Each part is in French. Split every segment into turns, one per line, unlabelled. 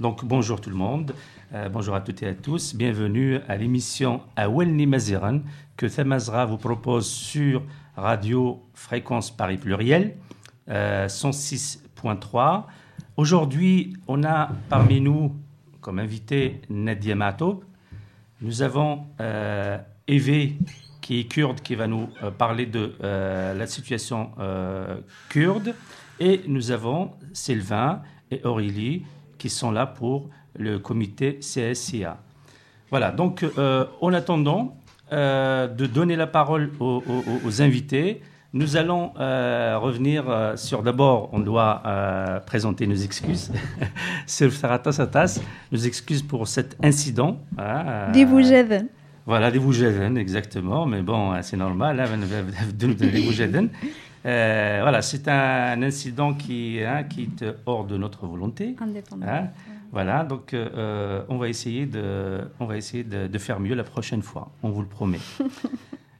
Donc bonjour tout le monde, euh, bonjour à toutes et à tous, bienvenue à l'émission Awel Nimaziran que Tamazra vous propose sur Radio Fréquence Paris Pluriel euh, 106.3. Aujourd'hui, on a parmi nous comme invité Nadia Matoub, nous avons euh, Eve, qui est kurde, qui va nous euh, parler de euh, la situation euh, kurde. Et nous avons Sylvain et Aurélie, qui sont là pour le comité CSIA. Voilà, donc en attendant de donner la parole aux invités, nous allons euh, revenir euh, sur d'abord, on doit euh, présenter nos excuses sur Saratasatas, nos excuses pour cet incident. Ah,
des Boujeven.
Voilà, des Boujeven, exactement, mais bon, hein, c'est normal, hein, voilà, c'est un incident hein, qui, est hors de notre volonté.
Indépendant.
Voilà, donc on va essayer, de, on va essayer de faire mieux la prochaine fois, on vous le promet.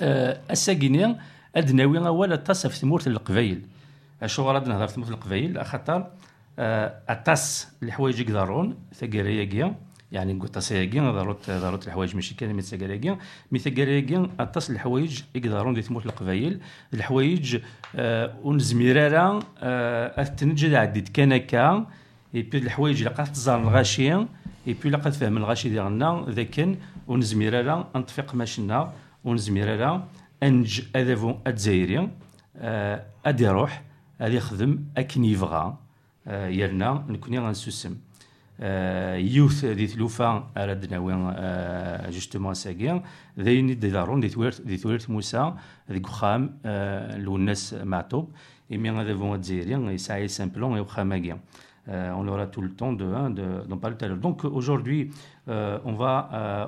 الساكيني أدناوي اول اتص في ثمورة القبايل اشو غرض نهضر في ثمورة القبايل خاطر آه، اتص الحوايج يقدرون ثقارياكيا يعني نقول تصياكيا ضرورت ضرورت الحوايج ماشي كان من ثقارياكيا مي ثقارياكيا اتص الحوايج يقدرون دي ثمورة القبايل الحوايج آه، ونزميرارا آه، اثنجد عديد. كان اي بي الحوايج اللي قاعد تزار الغاشية اي بي اللي قاعد فهم الغاشي ديالنا ذاكن ونزميرارا نطفق ماشنا ur nezmir ara justement twirth Euh, on aura tout le temps de, de, parler tout à l'heure. Donc aujourd'hui, on,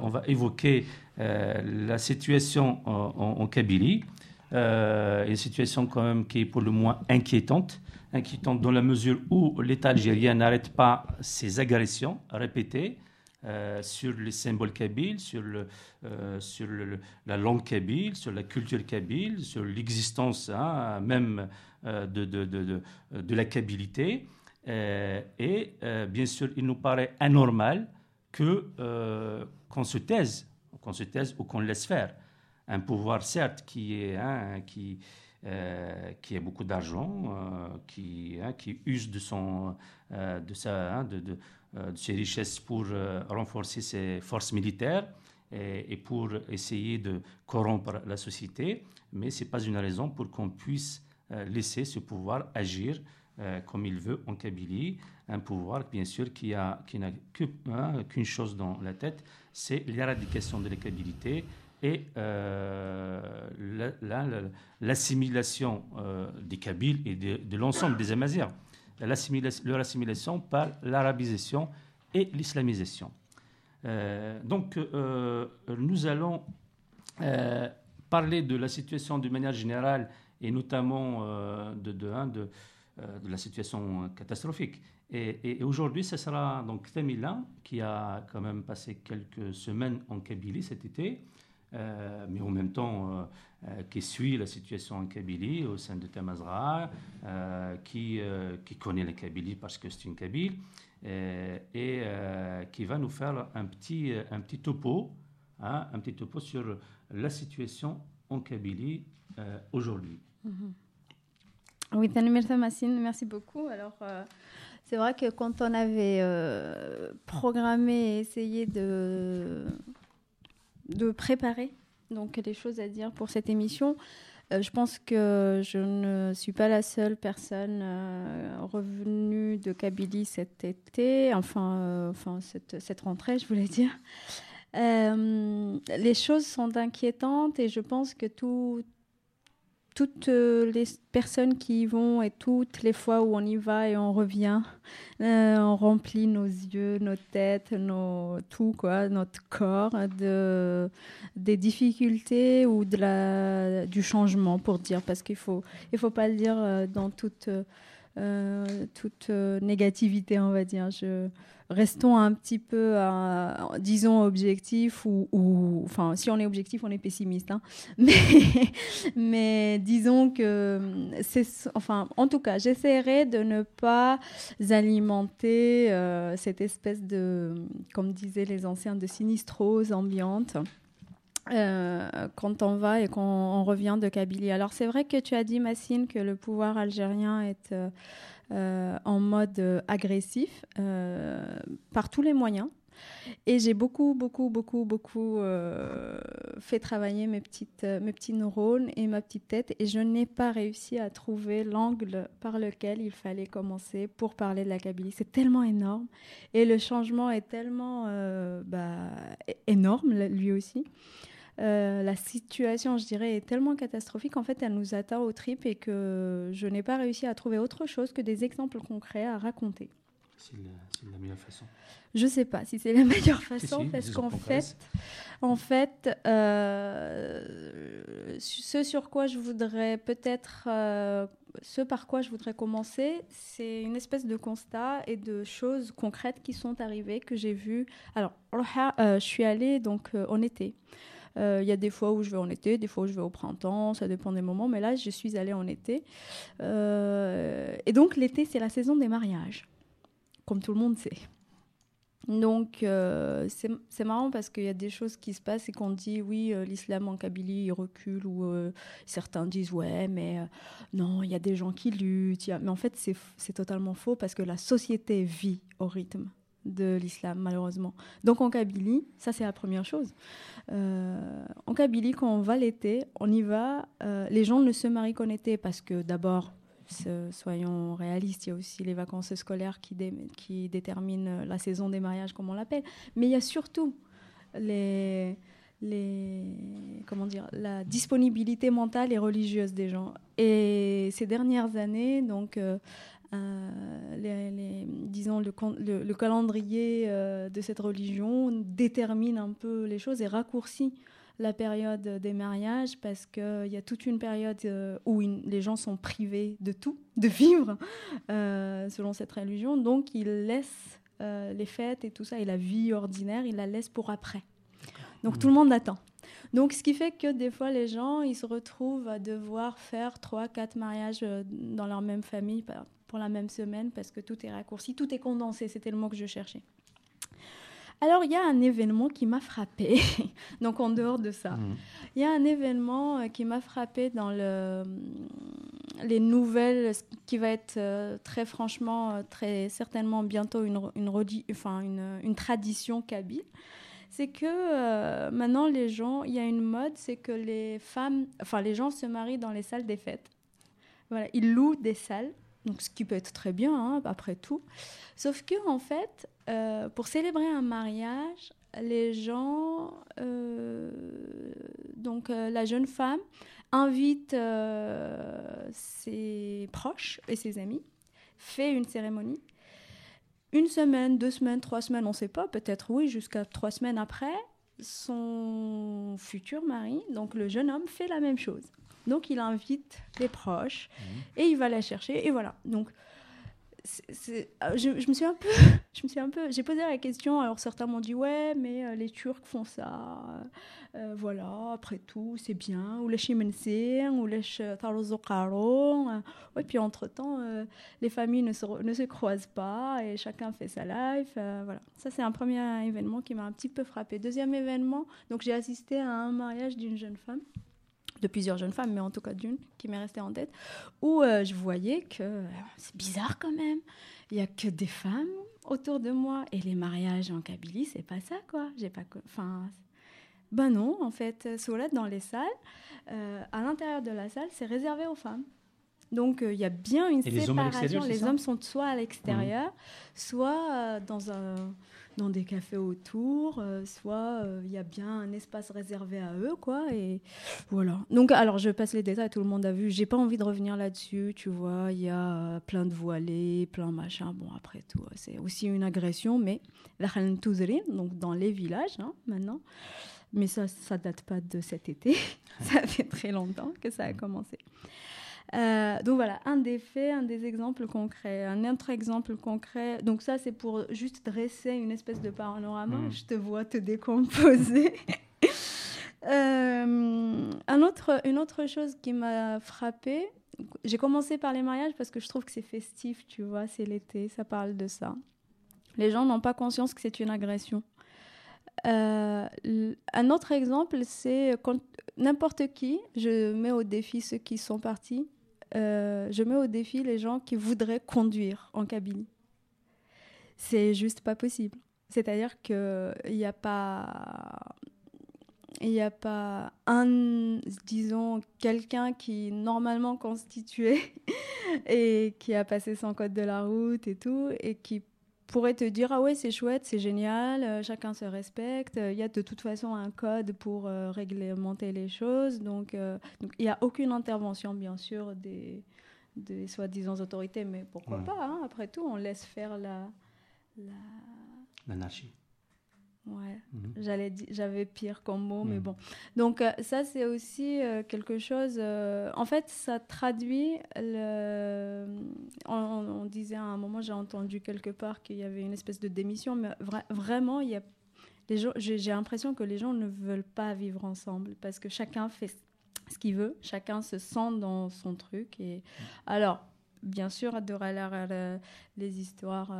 on va évoquer la situation en, Kabylie, euh, une situation quand même qui est pour le moins inquiétante, inquiétante dans la mesure où l'État algérien n'arrête pas ses agressions répétées euh, sur les symboles kabyles, sur, euh, la langue kabyle, sur la culture kabyle, sur l'existence hein, même euh, de, la kabilité. Euh, et euh, bien sûr, il nous paraît anormal que euh, qu'on se taise, qu'on se taise ou qu'on laisse faire. Un pouvoir certes qui est hein, qui euh, qui a beaucoup d'argent, euh, qui hein, qui use de son euh, hein, de, de, de ses richesses pour renforcer ses forces militaires et, et pour essayer de corrompre la société, mais c'est pas une raison pour qu'on puisse laisser ce pouvoir agir comme il veut en Kabylie, un pouvoir bien sûr qui a qui n'a hein, qu'une chose dans la tête, c'est l'éradication de la kabilité et euh, la- la- la- l'assimilation euh, des Kabyles et de, l'ensemble des Amazirs, leur assimilation par l'arabisation et l'islamisation. Euh, donc, euh, nous allons parler de la situation de manière générale et notamment de, de, hein, de la situation catastrophique. Et, aujourd'hui, ce sera donc qui a quand même passé quelques semaines en Kabylie cet été, euh, mais en même temps euh, euh, qui suit la situation en Kabylie au sein de Tamazra, euh, qui, connaît la Kabylie parce que c'est une Kabyle, et qui va nous faire un petit, un petit topo, hein, un petit topo sur la situation en Kabylie aujourd'hui.
Oui, Tanimir Tamassine, merci beaucoup. Alors, c'est vrai que quand on avait euh, programmé et essayé de, de préparer donc, les choses à dire pour cette émission, Euh, je pense que je ne suis pas la seule personne euh, revenue de Kabylie cet été, enfin, enfin cette, cette, rentrée, je voulais dire. les choses sont inquiétantes et je pense que tout, toutes euh, les personnes qui y vont et toutes les fois où on y va et on revient, euh, on remplit nos yeux, nos têtes, nos, tout, quoi, notre corps de, des difficultés ou de la, du changement, pour dire, parce qu'il ne faut, il faut pas le dire euh, dans toute, toute négativité, on va dire. Je, restons un petit peu, disons, objectifs, ou, enfin, si on est objectif, on est pessimiste. Hein. Mais, mais disons que c'est, enfin, en tout cas, j'essaierai de ne pas alimenter euh, cette espèce de, comme disaient les anciens, de sinistrose ambiante. Euh, quand on va et qu'on revient de Kabylie. Alors c'est vrai que tu as dit, Massine, que le pouvoir algérien est euh, euh, en mode agressif par tous les moyens. Et j'ai beaucoup, beaucoup, beaucoup, beaucoup fait travailler mes, petites, mes petits neurones et ma petite tête et je n'ai pas réussi à trouver l'angle par lequel il fallait commencer pour parler de la Kabylie. C'est tellement énorme et le changement est tellement bah, énorme lui aussi. Euh, la situation, je dirais, est tellement catastrophique, en fait, elle nous atteint aux tripes et que je n'ai pas réussi à trouver autre chose que des exemples concrets à raconter.
C'est la, meilleure façon.
Je ne sais pas si c'est la meilleure façon, parce qu'en fait, en fait euh, ce sur quoi je voudrais peut-être, euh, ce par quoi je voudrais commencer, c'est une espèce de constat et de choses concrètes qui sont arrivées, que j'ai vues. Alors, je suis allée donc en été. Euh, il y a des fois où je vais en été, des fois où je vais au printemps, ça dépend des moments. Mais là, je suis allée en été. Euh, et donc, l'été, c'est la saison des mariages, comme tout le monde sait. Donc, euh, c'est marrant parce qu'il y a des choses qui se passent et qu'on dit, oui, l'islam en Kabylie, il recule, ou certains disent, ouais, mais non, il y a des gens qui luttent. Mais en fait, c'est totalement faux parce que la société vit au rythme de l'islam, malheureusement. Donc en Kabylie, ça c'est la première chose. Euh, en Kabylie, quand on va l'été, on y va, euh, les gens ne se marient qu'en été parce que d'abord, soyons réalistes, il y a aussi les vacances scolaires qui, déterminent la saison des mariages, comme on l'appelle. Mais il y a surtout la disponibilité mentale et religieuse des gens. Et ces dernières années, donc, euh, euh, disons, le, le, calendrier euh, de cette religion détermine un peu les choses et raccourcit la période des mariages parce qu'il y a toute une période euh, où les gens sont privés de tout, de vivre selon cette religion. Donc, ils laissent les fêtes et tout ça et la vie ordinaire, ils la laissent pour après. Donc, tout le monde attend. Donc, ce qui fait que des fois, les gens, ils se retrouvent à devoir faire trois, quatre mariages dans leur même famille pour la même semaine parce que tout est raccourci, tout est condensé, c'était le mot que je cherchais. Alors, il y a un événement qui m'a frappé, donc en dehors de ça. Mmh. Il y a un événement euh, qui m'a frappé dans le, les nouvelles, qui va être euh, très franchement, euh, très certainement bientôt une, une, enfin, une, une tradition kabyle. C'est que maintenant, les gens, il y a une mode, c'est que les femmes, enfin, les gens se marient dans les salles des fêtes. Voilà, ils louent des salles donc ce qui peut être très bien hein, après tout. Sauf que en fait, euh, pour célébrer un mariage, les gens, euh, donc euh, la jeune femme invite ses proches et ses amis, fait une cérémonie. Une semaine, deux semaines, trois semaines, on ne sait pas, peut-être oui, jusqu'à trois semaines après, son futur mari, donc le jeune homme, fait la même chose. Donc il invite les proches mhm. et il va la chercher et voilà. Donc euh, je, me suis un peu, je me suis un peu, j'ai posé la question. Alors certains m'ont dit ouais, mais euh, les Turcs font ça, euh, voilà. Après tout, c'est bien. Ou les Chimensin, ou les Tarozokaro. Et puis entre temps, les familles ne se, ne se croisent pas et chacun fait sa life. voilà. Ça c'est un premier événement qui m'a un petit peu frappé. Deuxième événement, donc j'ai assisté à un mariage d'une jeune femme de plusieurs jeunes femmes, mais en tout cas d'une qui m'est restée en tête, où euh, je voyais que euh, c'est bizarre quand même, il n'y a que des femmes autour de moi, et les mariages en Kabylie, c'est pas ça, quoi. J'ai pas, enfin, Ben non, en fait, Soulette, dans les salles, à l'intérieur de la salle, c'est réservé aux femmes. Donc il y a bien une séparation. Les hommes, sont soit à l'extérieur, mmh. soit dans un dans des cafés autour, euh, soit euh, il y a bien un espace réservé à eux, quoi. Et voilà. Donc, alors, je passe les détails, tout le monde a vu. J'ai pas envie de revenir là-dessus, tu vois. Il y a euh, plein de voilés, plein machin. Bon, après tout, c'est aussi une agression, mais donc dans les villages, hein, maintenant. Mais ça, ça date pas de cet été. ça fait très longtemps que ça a commencé. Euh, donc voilà, un des faits, un des exemples concrets. Un autre exemple concret, donc ça c'est pour juste dresser une espèce de panorama, hmm. je te vois te décomposer. euh, un autre, une autre chose qui m'a frappée, j'ai commencé par les mariages parce que je trouve que c'est festif, tu vois, c'est l'été, ça parle de ça. Les gens n'ont pas conscience que c'est une agression. Euh, un autre exemple, c'est n'importe qui, je mets au défi ceux qui sont partis, euh, je mets au défi les gens qui voudraient conduire en cabine. C'est juste pas possible. C'est-à-dire qu'il n'y a pas. Il n'y a pas un, disons, quelqu'un qui normalement constitué et qui a passé son code de la route et tout, et qui pourrait te dire ah ouais c'est chouette c'est génial euh, chacun se respecte il y a de toute façon un code pour euh, réglementer les choses donc euh, il n'y a aucune intervention bien sûr des des soi-disant autorités mais pourquoi pas hein, après tout on laisse faire la
l'anarchie
Ouais, mhm. j'allais j'avais pire comme mot, mais mhm. bon. Donc euh, ça, c'est aussi euh, quelque chose. Euh, en fait, ça traduit le. On, disait à un moment, j'ai entendu quelque part qu'il y avait une espèce de démission, mais vraiment, il y a les gens. J'ai l'impression que les gens ne veulent pas vivre ensemble parce que chacun fait ce qu'il veut, chacun se sent dans son truc. Et alors, bien sûr, adorer les histoires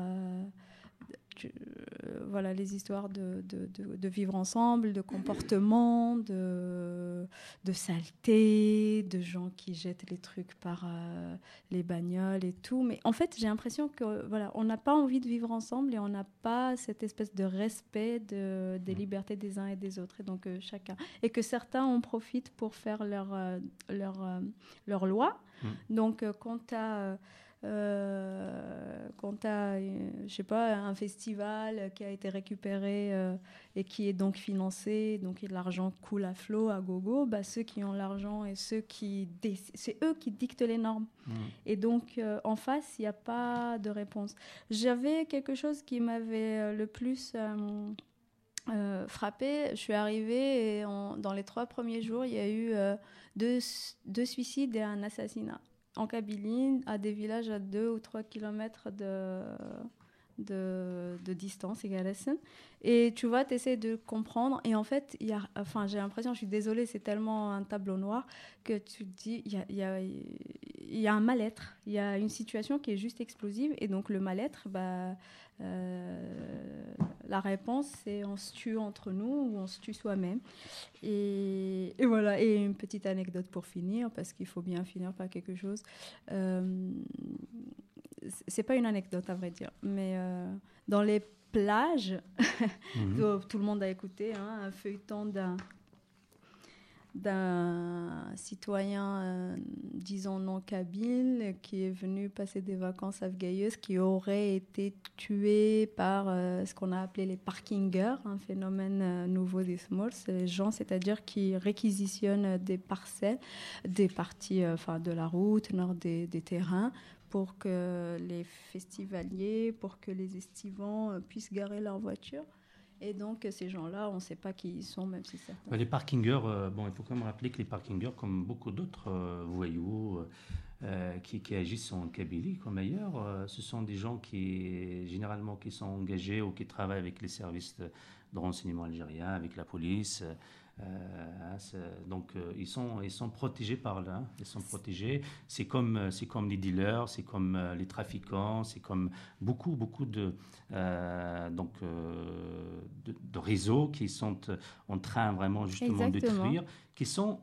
euh, voilà, les histoires de, de, vivre ensemble, de comportement, de, de saleté, de gens qui jettent les trucs par euh, les bagnoles et tout. Mais en fait, j'ai l'impression que voilà, on n'a pas envie de vivre ensemble et on n'a pas cette espèce de respect de, des libertés des uns et des autres. Et donc euh, chacun et que certains en profitent pour faire leur leur leur loi. Mmh. Donc quand tu as euh, quand tu as, je sais pas, un festival qui a été récupéré euh, et qui est donc financé, donc l'argent coule à flot, à gogo, bah, ceux qui ont l'argent et ceux qui... C'est eux qui dictent les normes. Mmh. Et donc, euh, en face, il n'y a pas de réponse. J'avais quelque chose qui m'avait le plus... frappé. Je suis arrivée et dans les trois premiers jours, il y a eu deux, deux, suicides et un assassinat en Kabylie, à des villages à 2 ou 3 kilomètres de, de, distance, Et tu vois, tu essaies de comprendre. Et en fait, y a, enfin, j'ai l'impression, je suis désolée, c'est tellement un tableau noir que tu te dis, il y a, y, a, y a, un mal-être. Il y a une situation qui est juste explosive. Et donc, le mal-être, bah, euh, la réponse, c'est on se tue entre nous ou on se tue soi-même. Et, voilà, et une petite anecdote pour finir, parce qu'il faut bien finir par quelque chose. Euh, c'est pas une anecdote à vrai dire, mais euh, dans les plages, mhm. tout, le monde a écouté hein, un feuilleton d'un d'un citoyen, euh, disons non kabyle, qui est venu passer des vacances à qui aurait été tué par euh, ce qu'on a appelé les parkingers, un phénomène euh, nouveau des Smalls. Les gens, c'est-à-dire qui réquisitionnent des parcelles, des parties enfin, de la route, nord des, des terrains, pour que les festivaliers, pour que les estivants puissent garer leur voiture. Et donc, ces gens-là, on ne sait pas qui ils sont, même si certains.
Les parkingers, euh, bon, il faut quand même rappeler que les parkingers, comme beaucoup d'autres euh, voyous euh, qui, qui, agissent en Kabylie comme ailleurs, ce sont des gens qui, généralement, qui sont engagés ou qui travaillent avec les services de, de renseignement algériens, avec la police, euh, donc euh, ils sont ils sont protégés par là, ils sont protégés. C'est comme euh, c'est comme les dealers, c'est comme les trafiquants, c'est comme beaucoup beaucoup de donc de, réseaux qui sont en train vraiment justement de détruire, qui sont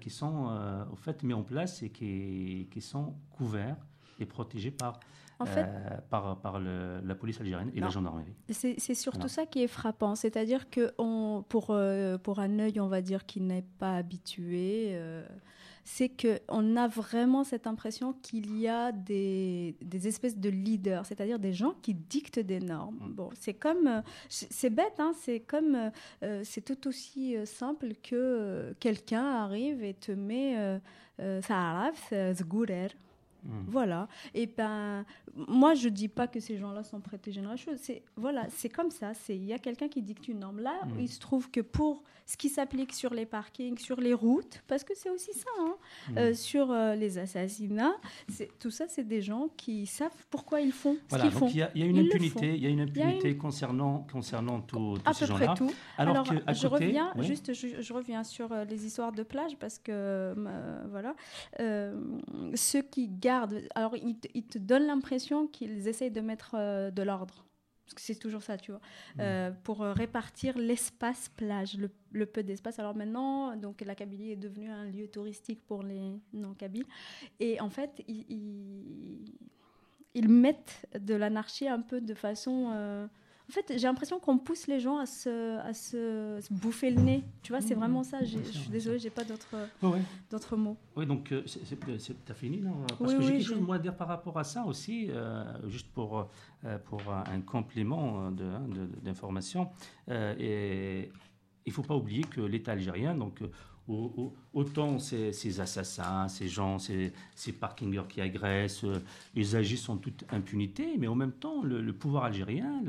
qui sont au fait mis en place et qui qui sont couverts et protégés par
En fait-
euh, par, par le- la police algérienne et
Non.
la gendarmerie.
C'est surtout ça qui est frappant, c'est-à-dire que on, pour, euh, pour un œil, on va dire, qui n'est pas habitué, euh, c'est qu'on a vraiment cette impression qu'il y a des, des espèces de leaders, c'est-à-dire des gens qui dictent des normes.
Mm.
Bon, c'est comme, c'est bête, hein, c'est comme, c'est tout aussi simple que quelqu'un arrive et te met, ça arrive, c'est
Mm.
Voilà. Et ben, moi, je dis pas que ces gens-là sont prêtés généreux. C'est voilà, c'est comme ça. C'est il y a quelqu'un qui dicte une norme. Là,
Mm.
il se trouve que pour ce qui s'applique sur les parkings, sur les routes, parce que c'est aussi ça, hein,
Mm.
euh, sur euh, les assassinats, tout ça, c'est des gens qui savent pourquoi ils font ce
Voilà,
qu'ils
donc
font.
il y a, il y a une impunité, il y a une impunité concernant, concernant tous ces
peu près
gens-là.
tout.
Alors,
Alors,
que à
je
côté,
reviens
oui.
juste, je, je reviens sur euh, les histoires de plage parce que voilà, ceux qui gardent, alors ils te, donnent l'impression qu'ils essayent de mettre euh, de l'ordre. Parce que c'est toujours ça, tu vois,
Mm.
euh, pour euh, répartir l'espace plage, le, le peu d'espace. Alors maintenant, donc la Kabylie est devenue un lieu touristique pour les non-kabyles. Et en fait, ils, ils- ils mettent de l'anarchie un peu de façon. En fait, j'ai l'impression qu'on pousse les gens à se, à se, se bouffer le nez. Tu vois, c'est
Mhm.
vraiment ça. Je suis désolée, j'ai pas d'autres mots.
Oui, donc euh, t'as fini, non? Parce
Oui,
que j'ai
oui,
quelque chose moi à dire par rapport à ça aussi, euh, juste pour, euh, pour un complément euh, de- hein, de- d'information. Euh, et il faut pas oublier que l'État algérien, donc euh, autant ces, ces assassins, ces gens, ces, ces parkingers qui agressent, euh, ils agissent en toute impunité, mais en même temps, le, pouvoir algérien,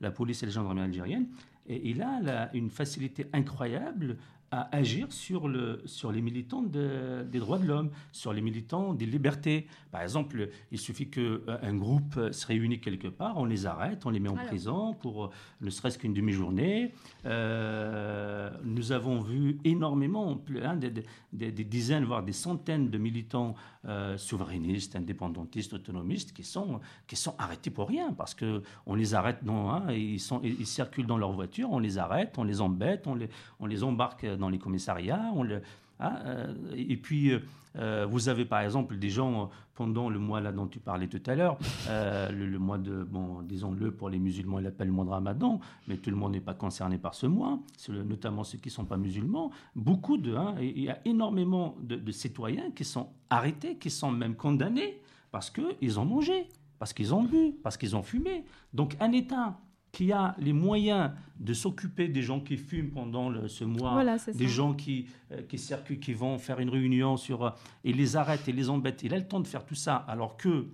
la, police et la gendarmerie algérienne, et il a une facilité incroyable à agir sur, le, sur les militants de- des droits de l'homme, sur les militants des libertés. Par exemple, il suffit qu'un groupe se réunisse quelque part, on les arrête, on les met en
Alors.
prison pour euh, ne serait-ce qu'une demi-journée. Euh, nous avons vu énormément, hein, des, des- des dizaines, voire des centaines de militants euh, souverainistes, indépendantistes, autonomistes qui sont, qui sont arrêtés pour rien, parce qu'on les arrête, non, hein, ils, sont, ils circulent dans leur voiture, on les arrête, on les embête, on les, on les embarque dans les commissariats, on le, hein, euh, et puis, euh, euh, vous avez par exemple des gens, pendant le mois là dont tu parlais tout à l'heure, le, mois de, bon, disons-le, pour les musulmans, ils l'appellent le mois de Ramadan, mais tout le monde n'est pas concerné par ce mois, notamment ceux qui ne sont pas musulmans. Beaucoup de, hein, il y a énormément de, de citoyens qui sont arrêtés, qui sont même condamnés parce qu'ils ont mangé, parce qu'ils ont bu, parce qu'ils ont fumé. Donc un État qui a les moyens de s'occuper des gens qui fument pendant le- ce mois,
Voilà,
des
ça.
gens qui, euh, qui circulent, qui vont faire une réunion sur, euh, et les arrêtent et les embêtent. Il a le temps de faire tout ça, alors que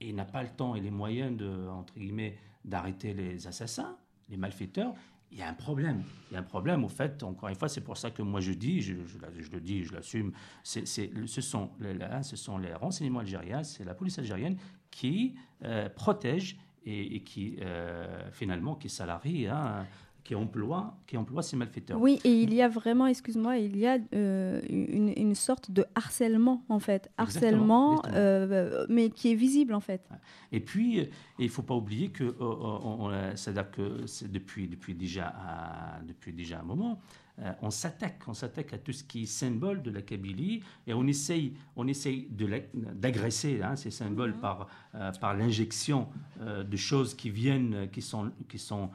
il n'a pas le temps et les moyens de, entre guillemets, d'arrêter les assassins, les malfaiteurs. Il y a un problème. Il y a un problème, au fait, encore une fois, c'est pour ça que moi je dis, je, je la- je le dis, je l'assume, sont là, ce sont les renseignements algériens, c'est la police algérienne qui euh, protège et, et qui, euh, finalement, qui salarie, hein, qui emploie, qui emploie ces malfaiteurs.
Oui, et il y a vraiment, excuse-moi, il y a euh, une, une sorte de harcèlement en fait, harcèlement,
exactement.
euh, mais qui est visible en fait.
Et puis, il ne faut pas oublier que, euh, on- on- c'est-à-dire que depuis, depuis, déjà depuis déjà un moment, euh, on s'attaque, on s'attaque à tout ce qui est symbole de la Kabylie et on essaye, on essaye d'agresser hein, ces symboles par, euh, par l'injection euh, de choses qui viennent, qui sont, qui sont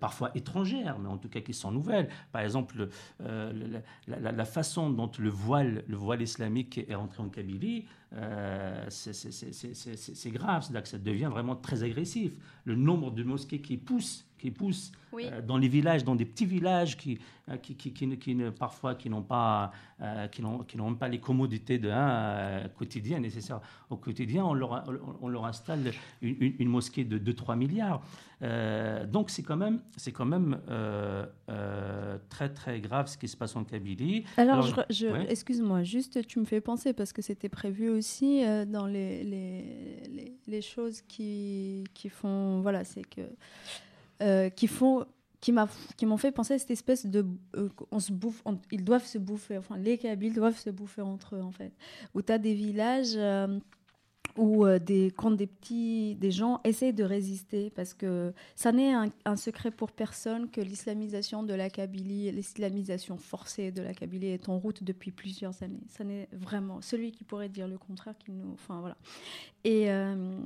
parfois étrangères, mais en tout cas qui sont nouvelles. Par exemple, la, la- la façon dont le voile, le voile islamique est rentré en Kabylie, euh, c'est- grave, c'est-à-dire que ça devient vraiment très agressif. Le nombre de mosquées qui poussent, qui poussent
Oui.
euh, dans les villages, dans des petits villages qui, euh, qui, qui, qui qui ne- parfois qui n'ont pas, euh, qui n'ont, pas les commodités de, hein, euh, quotidiennes nécessaires au quotidien, on leur, on, leur installe une, une- une mosquée de 2-3 milliards. Euh, donc c'est quand même, c'est quand même très très grave ce qui se passe en Kabylie.
Alors,
Alors,
je, je-
ouais.
excuse-moi, juste tu me fais penser parce que c'était prévu aussi dans les, les, les, les choses qui, qui font, voilà, c'est que euh, qui font qui m'a qui m'ont fait penser à cette espèce de euh, on se bouffe ils doivent se bouffer enfin les Kabyles doivent se bouffer entre eux en fait. Où tu as des villages euh, ou euh, des, quand des petits, des gens essayent de résister, parce que ça n'est un, secret pour personne que l'islamisation de la Kabylie, l'islamisation forcée de la Kabylie est en route depuis plusieurs années. Ça n'est vraiment celui qui pourrait dire le contraire, qui nous, enfin voilà. Et euh,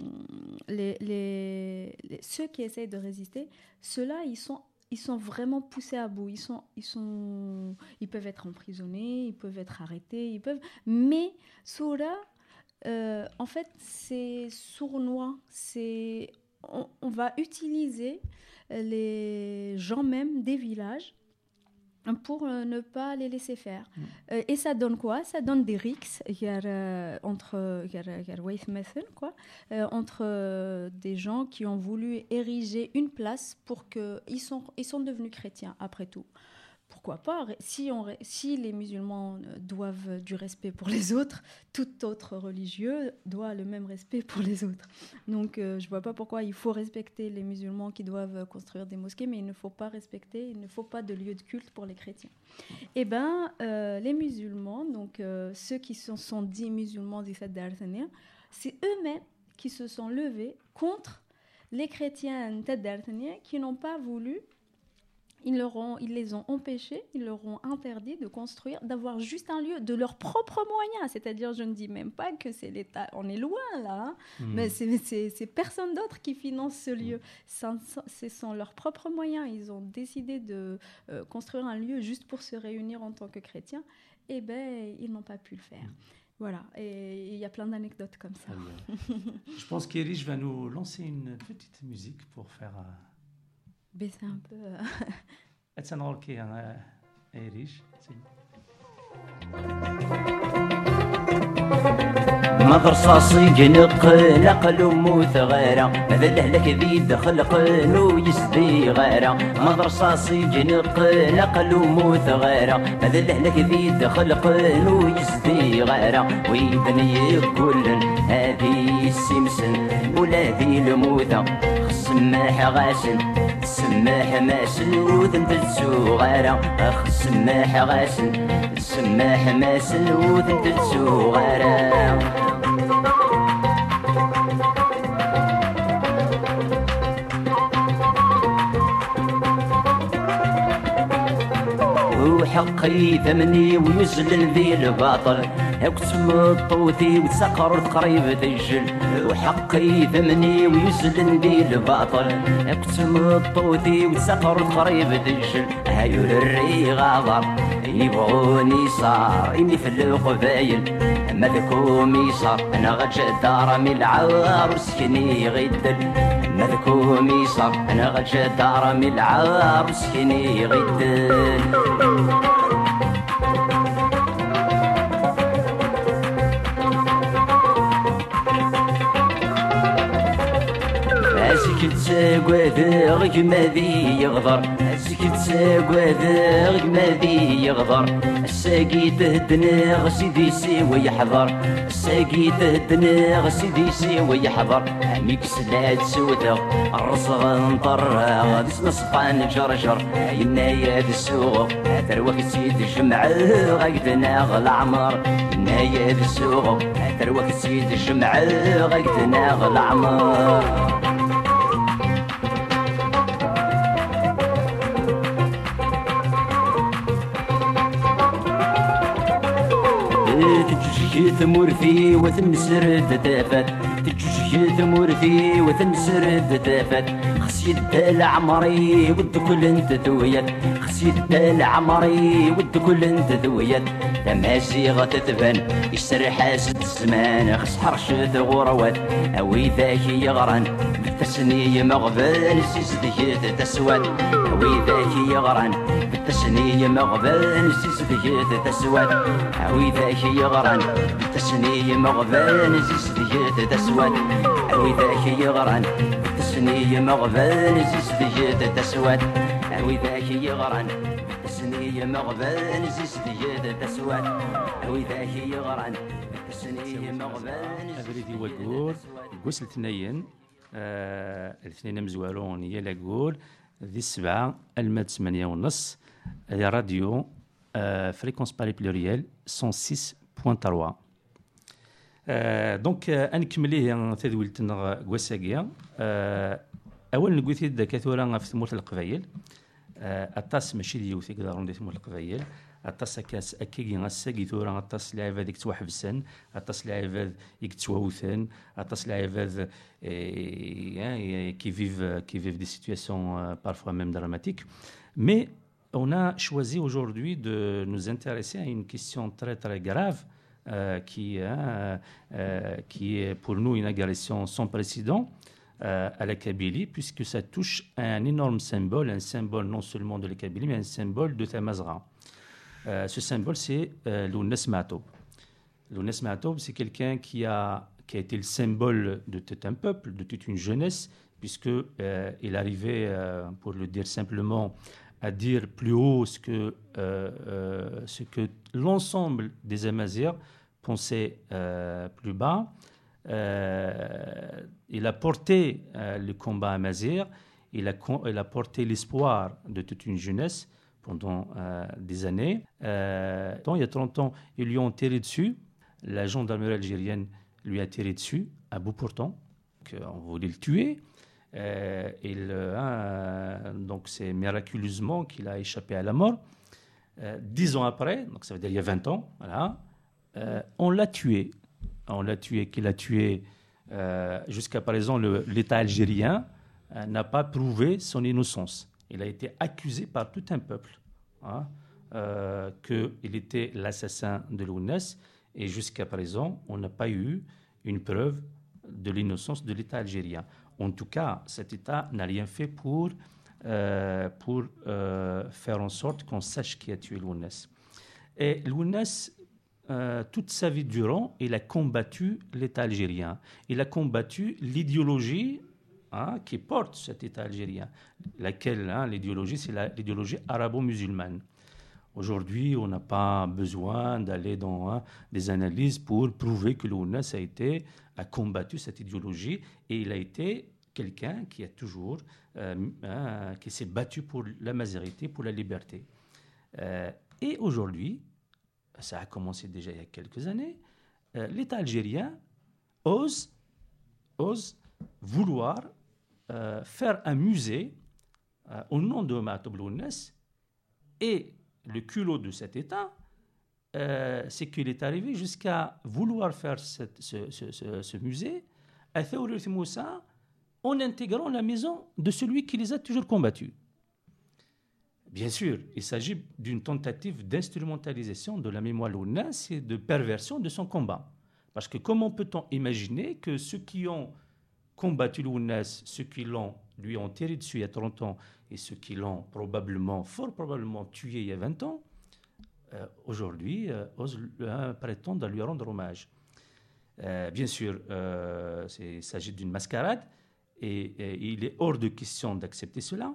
ceux qui essayent de résister, ceux-là, ils sont ils sont vraiment poussés à bout. Ils, sont, ils, sont, ils peuvent être emprisonnés, ils peuvent être arrêtés, ils peuvent. Mais Soura, euh, en fait, c'est sournois. C'est, on, va utiliser les gens même des villages pour euh, ne pas les laisser faire. Mm. Euh, et ça donne quoi? Ça donne des rixes entre, quoi, entre des gens qui ont voulu ériger une place pour que ils sont, ils sont devenus chrétiens après tout pourquoi pas si, les musulmans euh, doivent du respect pour les autres, tout autre religieux doit le même respect pour les autres. Donc euh, je ne vois pas pourquoi il faut respecter les musulmans qui doivent construire des mosquées, mais il ne faut pas respecter, il ne faut pas de lieu de culte pour les chrétiens. Eh bien, euh, les musulmans, donc ceux qui se sont, dits musulmans des c'est eux-mêmes qui se sont levés contre les chrétiens qui n'ont pas voulu ils, leur ont, ils les ont empêchés, ils leur ont interdit de construire, d'avoir juste un lieu de leurs propres moyens. C'est-à-dire, je ne dis même pas que c'est l'État, on est loin là, hein. hmm. mais c'est personne d'autre qui finance ce lieu. Ce sont leurs propres moyens. Ils ont décidé de euh, construire un lieu juste pour se réunir en tant que chrétiens. Eh bien, ils n'ont pas pu le faire. Hmm. Voilà, et il y a plein d'anecdotes comme ça.
je pense qu'Erich va nous lancer une petite musique pour faire... Euh,
Baisser un peu.
C'est un rôle qui est riche.
ما جنق نقل وموت غيره هذا دهلك بيد خلق ويسدي غيره ما برصاصي جنق نقل وموت غيره هذا دهلك بيد خلق ويسدي غيره ويبني كل هذه السمسن ولا ذي الموثة خصم حغاسن سماحة ماسل وذنب الزغارة أخ السماح غاسل سماحة ماسل وذنب الزغارة حقي ثمني ويزل ذي الباطل اكتم الطوثي وتسقر قريب تجل. وحقي ثمني ويزلل ذي الباطل. اكتم الطوثي وتسقر قريب تجل. هايو الري غاضر يبغوني صار إني في القبايل مذكوم يصار أنا غجا دار من العار وسكني غدل مذكوم يصار أنا غجا دار من العار وسكني أزكت تقوذ ما ماذي يغضر سكت تقوذ ما ماذي يغضر الساقي تهدنا غسيدي سي ويحضر الساقي تهدنا غسيدي سي ويحضر عميك سلاد سوثغ الرصغ نطرغ ذس نصفان جرجر ينايا ذي السوق تروك سيد الجمعة غيدنا غلعمر ينايا ذي السوق تروك سيد الجمعة غيدنا غلعمر غالعمر ثمورثي وتمسرد تافت تجوجي ثمورثي وتمسرد تافت خسيت العمري ود كل انت دويت خسيت العمري ود كل انت دويت تماشي غتتبان يسر حاسد الزمان خس حرشد غروات اوي ذاك يغران بالتسني مغبان سيزدكيت تسوات اوي ذاك يغران بالتسني مغبان سيزدكيت تسوات اوي ذاك يغران بالتسني مغبان سيزدكيت تسوات اوي ذاك يغران بالتسني مغبان سيزدكيت تسوات اوي ذاك يغران سنية مغبان زيستياد تسوات وإذا هي يغران سنية مغبان
أبريدي وقور قوس الاثنين الاثنين مزوالون هي لاقول ذي السبعة الماد ثمانية ونص هذه راديو فريكونس باري بلوريال 106.3 آه، دونك آه، انكمليه تدويلتنا كواساكيا آه، أول نقول دا كثورة في ثمورة القبايل qui vivent des situations parfois même dramatiques. Mais on a choisi aujourd'hui de nous intéresser à une question très très grave euh, qui, hein, euh, euh, qui est pour nous une agression sans précédent euh, à la Kabylie, puisque ça touche à un énorme symbole, un symbole non seulement de la Kabylie, mais un symbole de Tamazra. Euh, ce symbole, c'est euh, l'Ounes c'est quelqu'un qui a, qui a été le symbole de tout un peuple, de toute une jeunesse, puisque euh, il arrivait, pour le dire simplement, à dire plus haut ce que, ce que l'ensemble des Amazirs pensaient plus bas. Il a porté euh, le combat a, con- il a porté l'espoir de toute une jeunesse pendant euh, des années. Euh, donc, il y a 30 ans, ils lui ont tiré dessus. La gendarmerie algérienne lui a tiré dessus, à bout portant. On voulait le tuer. Donc c'est miraculeusement qu'il a échappé à la mort. Dix ans après, donc ça veut dire il y a 20 ans, on l'a tué. On l'a tué, qu'il a tué euh, jusqu'à présent, l'État algérien euh, n'a pas prouvé son innocence. Il a été accusé par tout un peuple hein, euh, qu'il était l'assassin de l'ONES et jusqu'à présent, on n'a pas eu une preuve de l'innocence de l'État algérien. En tout cas, cet État n'a rien fait pour, pour faire en sorte qu'on sache qui a tué l'ONES. Et l'ONES, euh, toute sa vie durant, il a combattu l'État algérien. Il a combattu l'idéologie hein, qui porte cet État algérien. Laquelle, hein, l'idéologie, c'est l'idéologie arabo-musulmane. Aujourd'hui, on n'a pas besoin d'aller dans hein, des analyses pour prouver que l'ONES a, a combattu cette idéologie et il a été quelqu'un qui a toujours, euh, qui s'est battu pour la majorité, pour la liberté. Euh, et aujourd'hui, ça a commencé déjà il y a quelques années, euh, l'État algérien ose, ose vouloir euh, faire un musée euh, au nom de Matoub Lounes et le culot de cet État, c'est qu'il est arrivé jusqu'à vouloir faire ce, ce- ce- ce musée à Moussa en intégrant la maison de celui qui les a toujours combattus. Bien sûr, il s'agit d'une tentative d'instrumentalisation de la mémoire lounaise et de perversion de son combat. Parce que comment peut-on imaginer que ceux qui ont combattu l'ONES, ceux qui l'ont, lui ont tiré dessus il y a 30 ans, et ceux qui l'ont probablement, fort probablement tué il y a 20 ans, euh, aujourd'hui euh, osent euh, prétendre lui rendre hommage. Euh, bien sûr, il s'agit d'une mascarade, et il est hors de question d'accepter cela.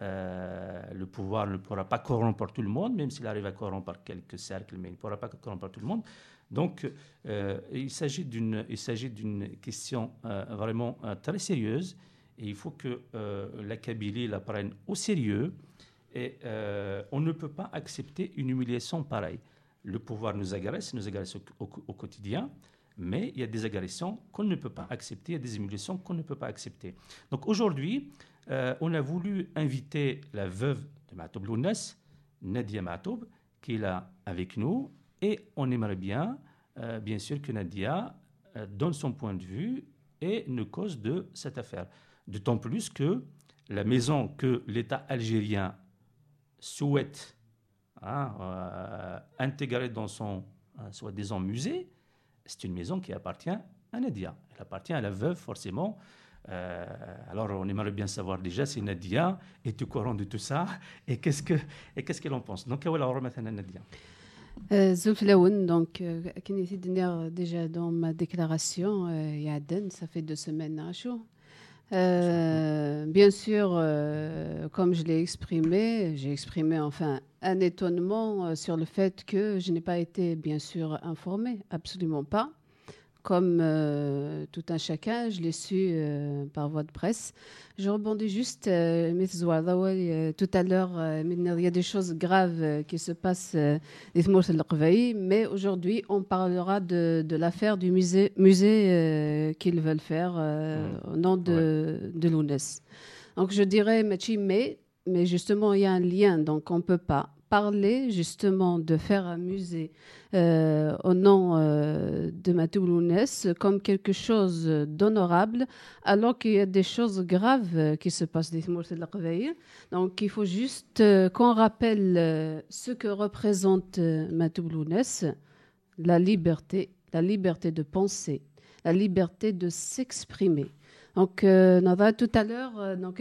Euh, le pouvoir ne pourra pas corrompre tout le monde, même s'il arrive à corrompre quelques cercles, mais il ne pourra pas corrompre tout le monde. Donc, euh, il s'agit d'une question euh, vraiment euh, très sérieuse, et il faut que la Kabylie la prenne au sérieux, et on ne peut pas accepter une humiliation pareille. Le pouvoir nous agresse, nous agresse au quotidien, mais il y a des agressions qu'on ne peut pas accepter, il y a des humiliations qu'on ne peut pas accepter. Donc aujourd'hui, euh, on a voulu inviter la veuve de Matoub Lounes, Nadia Matoub, qui est là avec nous, et on aimerait bien, euh, bien sûr, que Nadia euh, donne son point de vue et nous cause de cette affaire. D'autant plus que la maison que l'État algérien souhaite hein, intégrer dans son soi-disant musée, c'est une maison qui appartient à Nadia. Elle appartient à la veuve, forcément. Euh, alors, on aimerait bien savoir déjà si Nadia est au courant de tout ça et qu'est-ce que- et qu'est-ce qu'elle en pense. Donc, voilà, on remet à Nadia.
Euh, Zouf Laoun, donc, euh, qui était dernière déjà dans ma déclaration, euh, il Euh, bien sûr, euh, comme je l'ai exprimé, j'ai exprimé enfin un étonnement euh, sur le fait que je n'ai pas été bien sûr informée, absolument pas. Comme euh, tout un chacun, je l'ai su euh, par voie de presse. Je rebondis juste, euh, euh, tout à l'heure, il y a des choses graves qui se passent mais aujourd'hui, on parlera de, de l'affaire du musée, musée qu'ils veulent faire euh, au nom de, de l'UNES. Donc je dirais, mais, mais justement, il y a un lien, donc on ne peut pas parler justement de faire un musée euh, au nom euh, de Matou Lounès comme quelque chose d'honorable, alors qu'il y a des choses graves euh, qui se passent. Donc il faut juste euh, qu'on rappelle ce que représente euh, Matou Lounès, la liberté, la liberté de penser, la liberté de s'exprimer. Donc, euh, Nada, tout à l'heure, euh, donc,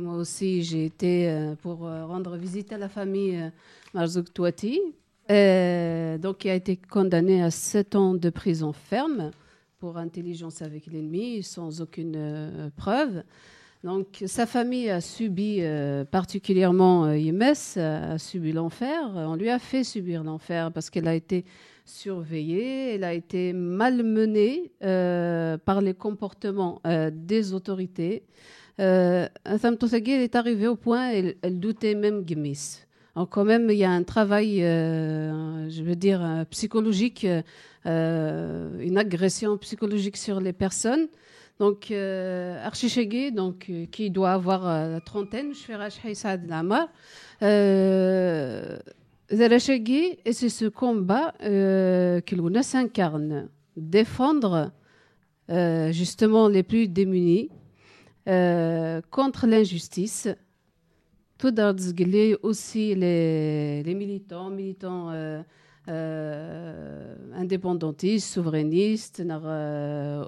moi aussi, j'ai été euh, pour rendre visite à la famille Marzouk Touati, donc, qui a été condamné à 7 ans de prison ferme pour intelligence avec l'ennemi, sans aucune preuve. Donc, sa famille a subi, particulièrement Yemès, a subi l'enfer. On lui a fait subir l'enfer parce qu'elle a été surveillée, elle a été malmenée euh, par les comportements euh, des autorités. Euh, elle est arrivée au point, elle, elle doutait même Gemis. Donc, quand même, il y a un travail, euh, je veux dire, psychologique, une agression psychologique sur les personnes. Donc, euh, donc, qui doit avoir la trentaine, je fais Rachel Saad Lamar. Zarachegui, et c'est ce combat euh, que l'UNA s'incarne. Défendre euh, justement les plus démunis euh, contre l'injustice. Tout aussi les, les militants, militants indépendantistes, souverainistes,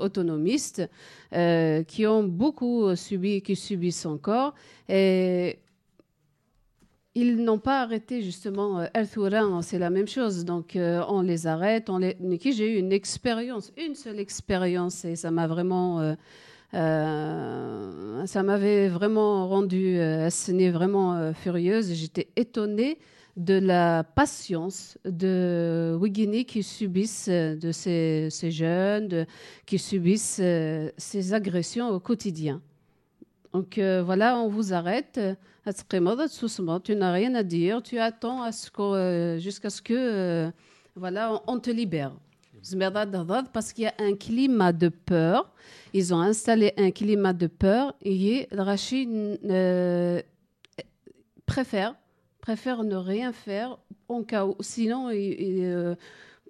autonomistes, qui ont beaucoup subi, qui subissent encore. Et ils n'ont pas arrêté justement euh, El c'est la même chose. Donc euh, on les arrête. On les... j'ai eu une expérience, une seule expérience, et ça m'a vraiment, euh, ça m'avait vraiment rendu assénée, vraiment furieuse. J'étais étonnée de la patience de Wigini qui subissent de ces, jeunes, qui subissent ces agressions au quotidien. Donc euh, voilà, on vous arrête. Tsusma, Tu n'as rien à dire. Tu attends à ce qu'on, euh, jusqu'à ce que euh, voilà, on, te libère. Parce qu'il y a un climat de peur. Ils ont installé un climat de peur et Rachid euh, préfère, préfère ne rien faire en cas sinon, il- euh,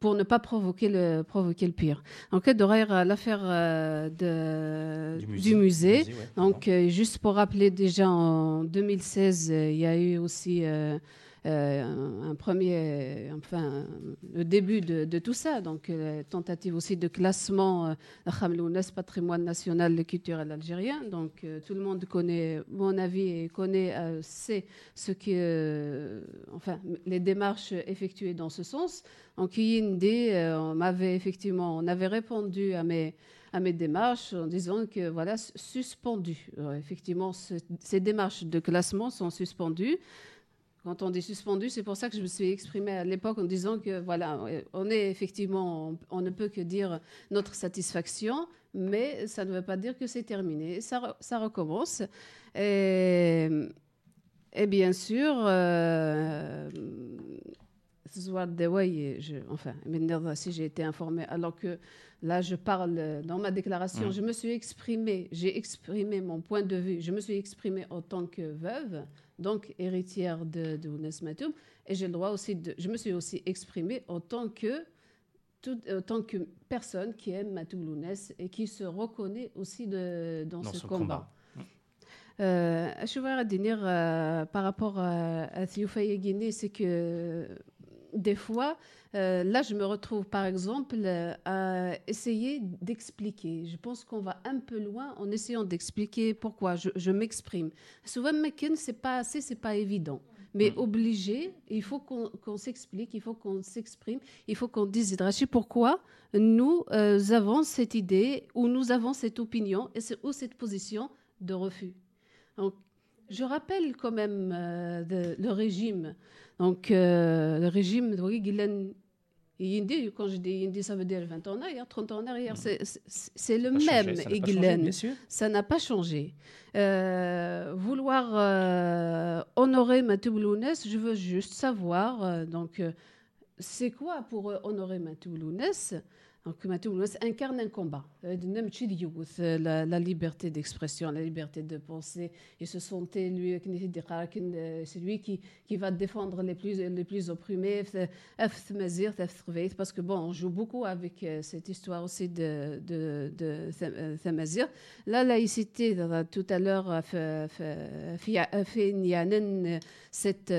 pour ne pas provoquer le, provoquer le pire. Cas de l'affaire euh, du musée,
ouais.
donc, euh, juste pour rappeler, déjà en 2016, euh, il y a eu aussi un, un premier, euh, enfin, le début de, de tout ça. Donc, euh, tentative aussi de classement euh, Khamlounes, patrimoine national culturel algérien. Donc, euh, tout le monde connaît mon avis et connaît, euh, sait ce que, euh, enfin, les démarches effectuées dans ce sens. IND, euh, on m'avait effectivement, on avait répondu à mes à mes démarches en disant que voilà suspendu. Effectivement, ce- ces démarches de classement sont suspendues. Quand on dit suspendu, c'est pour ça que je me suis exprimée à l'époque en disant que voilà, on est effectivement, on, ne peut que dire notre satisfaction, mais ça ne veut pas dire que c'est terminé. Ça, ça recommence. Et, bien sûr, euh, je, enfin, si j'ai été informée, alors que là, je parle euh, dans ma déclaration,
Mm.
je me suis exprimée, j'ai exprimé mon point de vue, je me suis exprimée en tant que veuve, donc héritière de, de Matoub, et j'ai le droit aussi de, je me suis aussi exprimée en tant que tout, en tant que personne qui aime Matoub Lounès et qui se reconnaît aussi de, dans,
Dans
ce
ce
combat. Euh, je vais dire euh, par rapport à, à Yeguiné, c'est que des fois, euh, là, je me retrouve par exemple euh, à essayer d'expliquer. Je pense qu'on va un peu loin en essayant d'expliquer pourquoi je, je m'exprime. Souvent, Mekin, c'est pas assez, c'est pas évident. Mais
Mm.
obligé, il faut qu'on s'explique, il faut qu'on s'exprime, il faut qu'on dise, Hidrachi, pourquoi nous euh, avons cette idée ou nous avons cette opinion et c'est- ou cette position de refus. Donc, je rappelle quand même euh, de- le régime. Donc, euh, le régime quand je dis Yindi, ça veut dire 20 ans en arrière, 30 ans en arrière. C'est- C'est le
Ça
même,
sûr.
Ça n'a pas changé. Euh, vouloir euh, honorer Matoulounès, je veux juste savoir, euh, donc, c'est quoi pour honorer Matoulounès donc, Matoulounès incarne un combat. Euh, euh, La, liberté d'expression, la liberté de penser. Et se sentait, lui, euh, lui qui, qui va défendre les plus, les plus opprimés. Parce que, bon, on joue beaucoup avec cette histoire aussi de, de, de Tham- Thamazir. La laïcité, tout à l'heure, cette,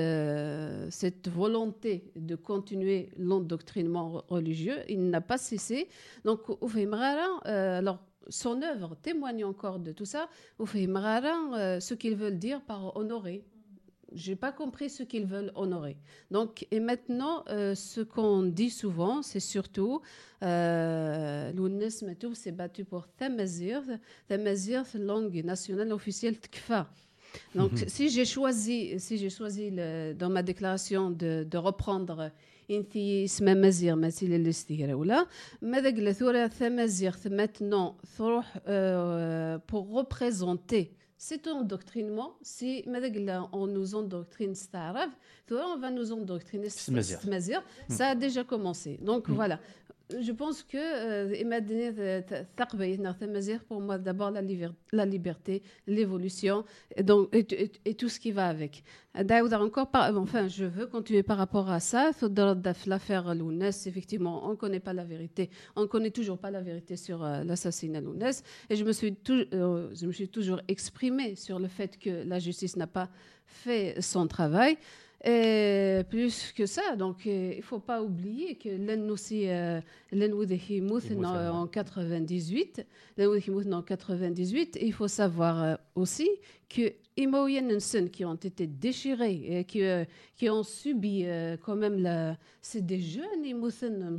cette volonté de continuer l'endoctrinement re- religieux, il n'a pas cessé. Donc, Oufimrara, alors, son œuvre témoigne encore de tout ça. Oufimrara, euh, ce qu'ils veulent dire par honorer. J'ai pas compris ce qu'ils veulent honorer. Donc, et maintenant, euh, ce qu'on dit souvent, c'est surtout euh, l'UNES Matoub s'est battu pour Thamazir. Thamazir, langue nationale officielle Tkfa. Donc, si j'ai choisi, si j'ai choisi le- dans ma déclaration de, de reprendre Inti اسمها مزيغ مثل الاستهراء ولا ماذا قال ثورة ثمازيغ maintenant تروح euh, pour représenter c'est un endoctrinement si ماذا قال on nous endoctrine ستعرف ثورة on va nous endoctriner
Tmazigh.
Tmazigh. ça a déjà commencé donc voilà je pense que euh, euh, pour moi d'abord la, liber- la liberté, l'évolution et, et, tout ce qui va avec. Encore par, enfin, je veux continuer par rapport à ça. L'affaire Lounès, effectivement, on ne connaît pas la vérité. On ne connaît toujours pas la vérité sur euh, l'assassinat Lounès. Et je me, suis euh, je me suis toujours exprimée sur le fait que la justice n'a pas fait son travail. Et plus que ça, donc euh, il ne faut pas oublier que l'un aussi, en 98. en 98. Il faut savoir euh, aussi que Imoyenensen qui ont été déchirés, et qui, euh, qui ont subi euh, quand même la. C'est des jeunes Imoussen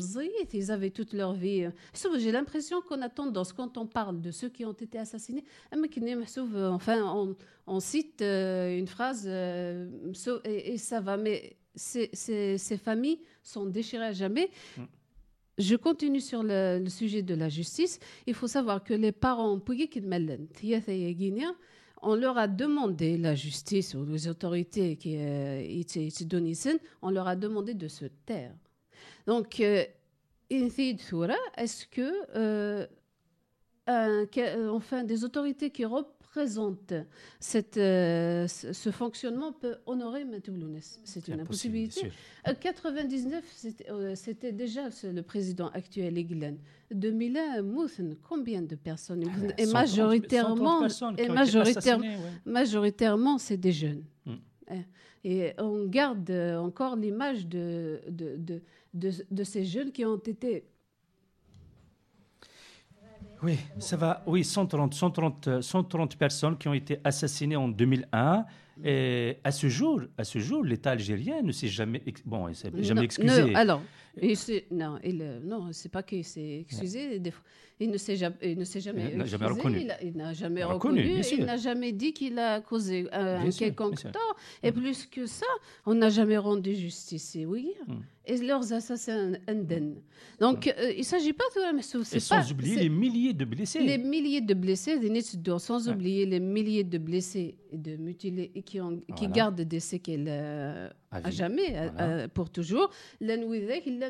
ils avaient toute leur vie. J'ai l'impression qu'on a tendance, quand on parle de ceux qui ont été assassinés, enfin, on, cite une phrase et, ça va, mais ces, familles sont déchirées à jamais. Je continue sur le, sujet de la justice. Il faut savoir que les parents, on leur a demandé, la justice ou les autorités qui euh, étaient Donisen, on leur a demandé de se taire. Donc, euh, est-ce euh, que- euh, enfin, des autorités qui cette, euh, ce fonctionnement peut honorer Matoulounès C'est une impossibilité.
sûr.
Euh, 99, c'était euh, c'était déjà le président actuel, Eglen. 2001, Mouthen, combien de personnes Et
130
majoritairement,
personnes qui
et majoritairement,
ouais.
majoritairement c'est des jeunes.
Mm.
Eh, Et on garde encore l'image de, de, de, de, de ces jeunes qui ont été
Oui, ça va. Oui, 130, 130, euh, 130 personnes qui ont été assassinées en 2001. Et à ce jour, à ce jour, l'État algérien ne s'est jamais, ex- bon, il s'est jamais
Non,
excusé.
non, alors, il non, il, euh, non, c'est pas qu'il s'est excusé. des fois, il ne s'est jamais,
reconnu.
Il n'a jamais
reconnu.
il n'a jamais dit qu'il a causé euh, un quelconque
sûr,
tort. Et mm. plus que ça, on n'a jamais rendu justice
mm.
et leurs assassins indemnes. Donc, mm. euh, il ne s'agit pas de la
Et sans oublier les milliers de blessés.
Les milliers de blessés, sans oublier les milliers de blessés et de mutilés qui, gardent des séquelles euh,
à,
à jamais, euh,
voilà.
à, pour toujours. Les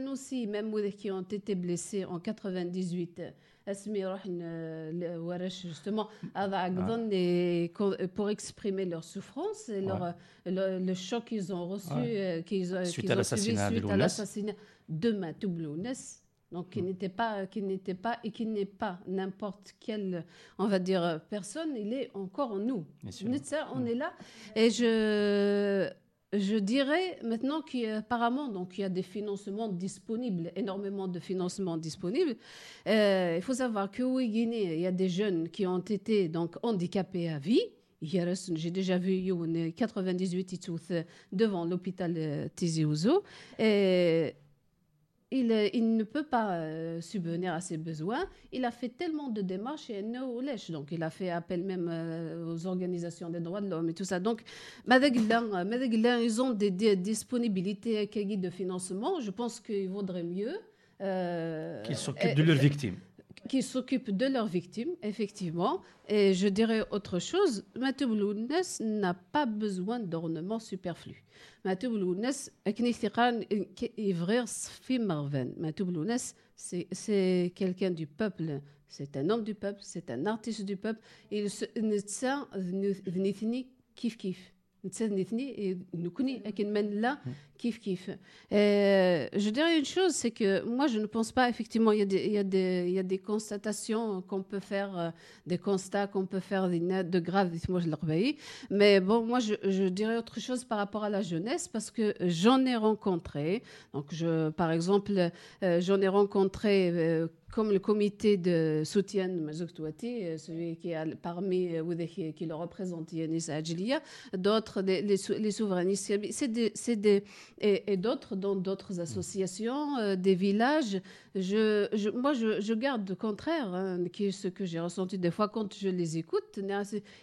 aussi, même qui ont été blessés en 98 اسمي روح ن- ل- ورش justement هذا عقدن et co- pour exprimer leur souffrance et leur,
Ouais.
le, le choc qu'ils ont reçu
Ouais.
euh, qu'ils ont,
Suite
qu'ils
à
ont subi
l'assassinat de
suite à
Lounès.
l'assassinat de Matou Lounès. Donc, qui n'était pas, qui n'était pas, et qui n'est pas n'importe quelle, on va dire, personne, il est encore en nous.
Bien sûr.
Vous dites ça, on est là. Et je, je dirais maintenant qu'apparemment, donc il y a des financements disponibles, énormément de financements disponibles. Euh, il faut savoir qu'au Guinée, il y a des jeunes qui ont été donc handicapés à vie. J'ai déjà vu une 98 itouth devant l'hôpital euh, Tizi Ouzou. Et il, euh, il ne peut pas euh, subvenir à ses besoins. Il a fait tellement de démarches et no lèche. Donc, il a fait appel même euh, aux organisations des droits de l'homme et tout ça. Donc, ils ont des, des disponibilités de financement. Je pense qu'il vaudrait mieux. euh,
Qu'ils s'occupent de leurs victimes
qui s'occupent de leurs victimes, effectivement. Et je dirais autre chose, Matoub Lounes n'a pas besoin d'ornements superflus. Matoub Lounes, c'est quelqu'un du peuple, c'est un homme du peuple, c'est un artiste du peuple. Il se kif kif. Je dirais une chose, c'est que moi, je ne pense pas, effectivement, il y a des, il y a des, il y a des constatations qu'on peut faire, euh, des constats qu'on peut faire de, de graves, moi je le Mais bon, moi, je, je, dirais autre chose par rapport à la jeunesse, parce que j'en ai rencontré. Donc, je, par exemple, euh, j'en ai rencontré euh, comme le comité de soutien de Mazoktouati, euh, celui qui est parmi qui, qui le représente, Yanis Adjilia, d'autres, les, les, souverainistes. C'est des, des, et, d'autres dans d'autres associations, euh, des villages. Je, moi, je, garde le contraire, hein, qui est ce que j'ai ressenti des fois quand je les écoute.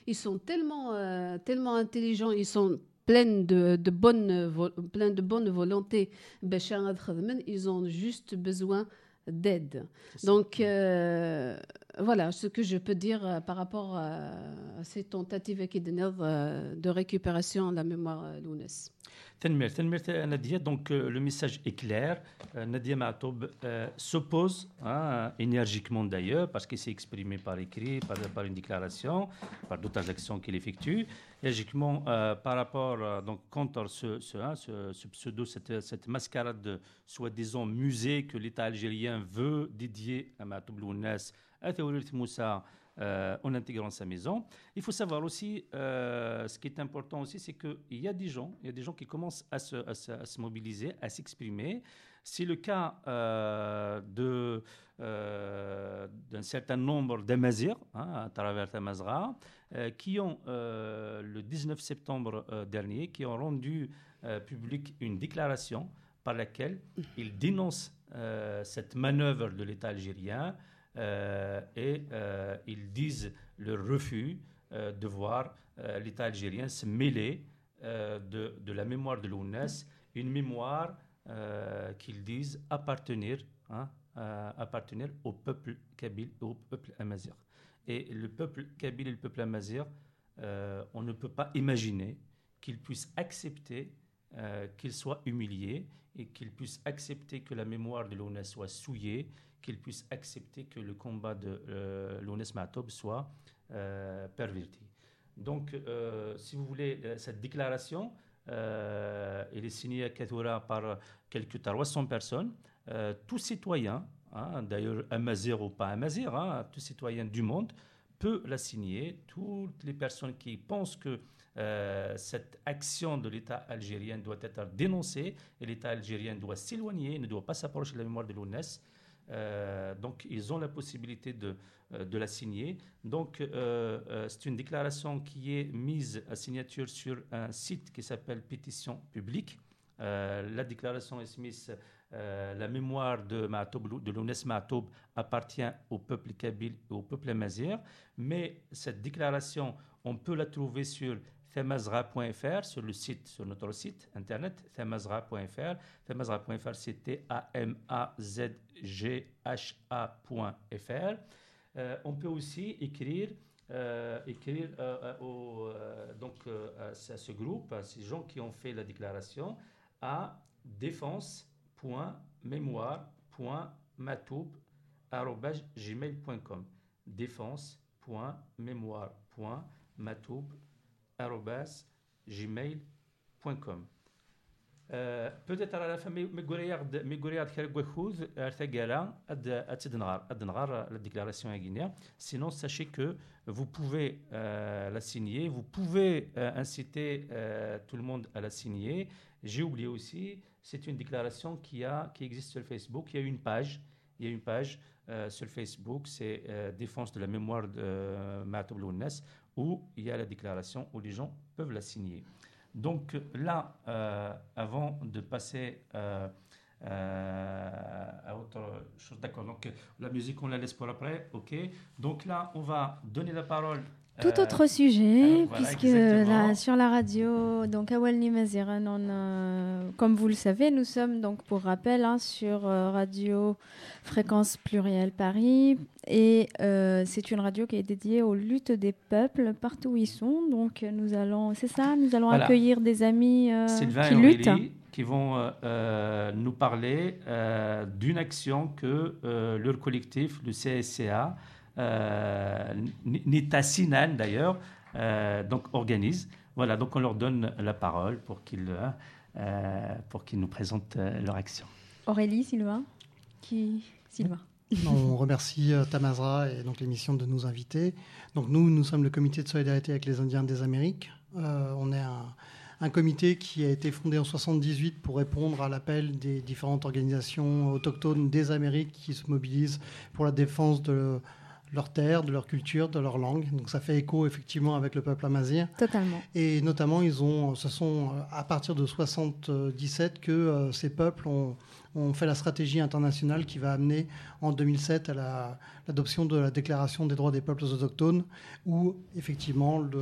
Ils sont tellement, euh, tellement intelligents, ils sont pleins de, de, bonne, de bonne volonté. Ils ont juste besoin d'aide. Donc, euh, voilà ce que je peux dire euh, par rapport à, à ces tentatives euh, de récupération de la mémoire lounès.
Tenmir, Tenmir Nadia, donc euh, le message est clair. Euh, Nadia Matoub euh, s'oppose hein, énergiquement d'ailleurs, parce qu'il s'est exprimé par écrit, par, une déclaration, par d'autres actions qu'il effectue. Énergiquement, par rapport, donc, contre ce, hein, pseudo, cette, mascarade de soi-disant musée que l'État algérien veut dédier à Matoub Lounes, à Théorie Moussa, euh, en intégrant sa maison. Il faut savoir aussi, euh, ce qui est important aussi, c'est qu'il y a des gens, il y a des gens qui commencent à se, mobiliser, à s'exprimer. C'est le cas euh, d'un certain nombre d'Amazirs hein, à travers Tamazra qui ont, le 19 septembre dernier, qui ont rendu public une déclaration par laquelle ils dénoncent cette manœuvre de l'État algérien et euh, ils disent leur refus euh, de voir l'État algérien se mêler de, de, la mémoire de l'ONES, une mémoire qu'ils disent appartenir, hein, appartenir au peuple kabyle et au peuple amazir. Et le peuple kabyle et le peuple amazir, on ne peut pas imaginer qu'ils puissent accepter euh, qu'il soit humilié et qu'il puisse accepter que la mémoire de l'ONES soit souillée, qu'il puisse accepter que le combat de euh, Matob soit euh, perverti. Donc, euh, si vous voulez, euh, cette déclaration, elle est signée à Katoura par quelques 300 personnes, tout citoyen, hein, d'ailleurs amazir ou pas amazir, hein, tout citoyen du monde peut la signer. Toutes les personnes qui pensent que cette action de l'État algérien doit être dénoncée et l'État algérien doit s'éloigner, ne doit pas s'approcher de la mémoire de l'ONES. Euh, donc, ils ont la possibilité de, euh, la signer. Donc, euh, c'est une déclaration qui est mise à signature sur un site qui s'appelle Pétition publique. la déclaration est mise euh, la mémoire de, Matoub, de l'UNES Matoub appartient au peuple kabyle et au peuple amazir, mais cette déclaration, on peut la trouver sur thamazra.fr, sur le site, sur notre site internet, thamazra.fr. Thamazra.fr, c'est T-A-M-A-Z-G-H-A.fr. Euh, on peut aussi écrire euh, écrire euh, au, donc, à ce groupe, à ces gens qui ont fait la déclaration, à défense.mémoire.matoub.gmail.com défense.mémoire.matoub.gmail.com gmail.com peut-être à la fin mais regarde mais regarde quelque chose artagala ad atidnar adnar la déclaration à Guinée sinon sachez que vous pouvez euh, la signer. Vous pouvez euh, inciter euh, tout le monde à la signer. J'ai oublié aussi c'est une déclaration qui a qui existe sur Facebook. Il y a une page. Il y a une page sur Facebook. C'est défense de la mémoire de Matoub Lounes où il y a la déclaration où les gens peuvent la signer. Donc là, euh, avant de passer euh, à autre chose. D'accord. Donc la musique, on la laisse pour après. Ok. Donc là, on va donner la parole
tout euh, autre sujet, puisque là, sur la radio, donc Awalni Maziran, on comme vous le savez, nous sommes donc pour rappel hein, sur euh, Radio Fréquence Plurielle Paris, et euh, c'est une radio qui est dédiée aux luttes des peuples partout où ils sont. Donc nous allons, c'est ça, nous allons accueillir des amis qui luttent.
qui vont nous parler d'une action que leur collectif, le CSCA, euh, Nita Sinan d'ailleurs, euh, donc organise. Voilà, donc on leur donne la parole pour qu'ils euh, pour qu'ils nous présentent leur action.
Aurélie, Sylvain, qui Sylvain?
On remercie Tamazra et donc l'émission de nous inviter. Donc nous, nous sommes le comité de solidarité avec les Indiens des Amériques. on est un, un, comité qui a été fondé en 78 pour répondre à l'appel des différentes organisations autochtones des Amériques qui se mobilisent pour la défense de leur terre, de leur culture, de leur langue. Donc ça fait écho effectivement avec le peuple amazir.
Totalement.
Et notamment, ils ont, ce sont euh, à partir de 77 que euh, ces peuples ont, fait la stratégie internationale qui va amener en 2007 à l'adoption de la Déclaration des droits des peuples autochtones, où effectivement, le,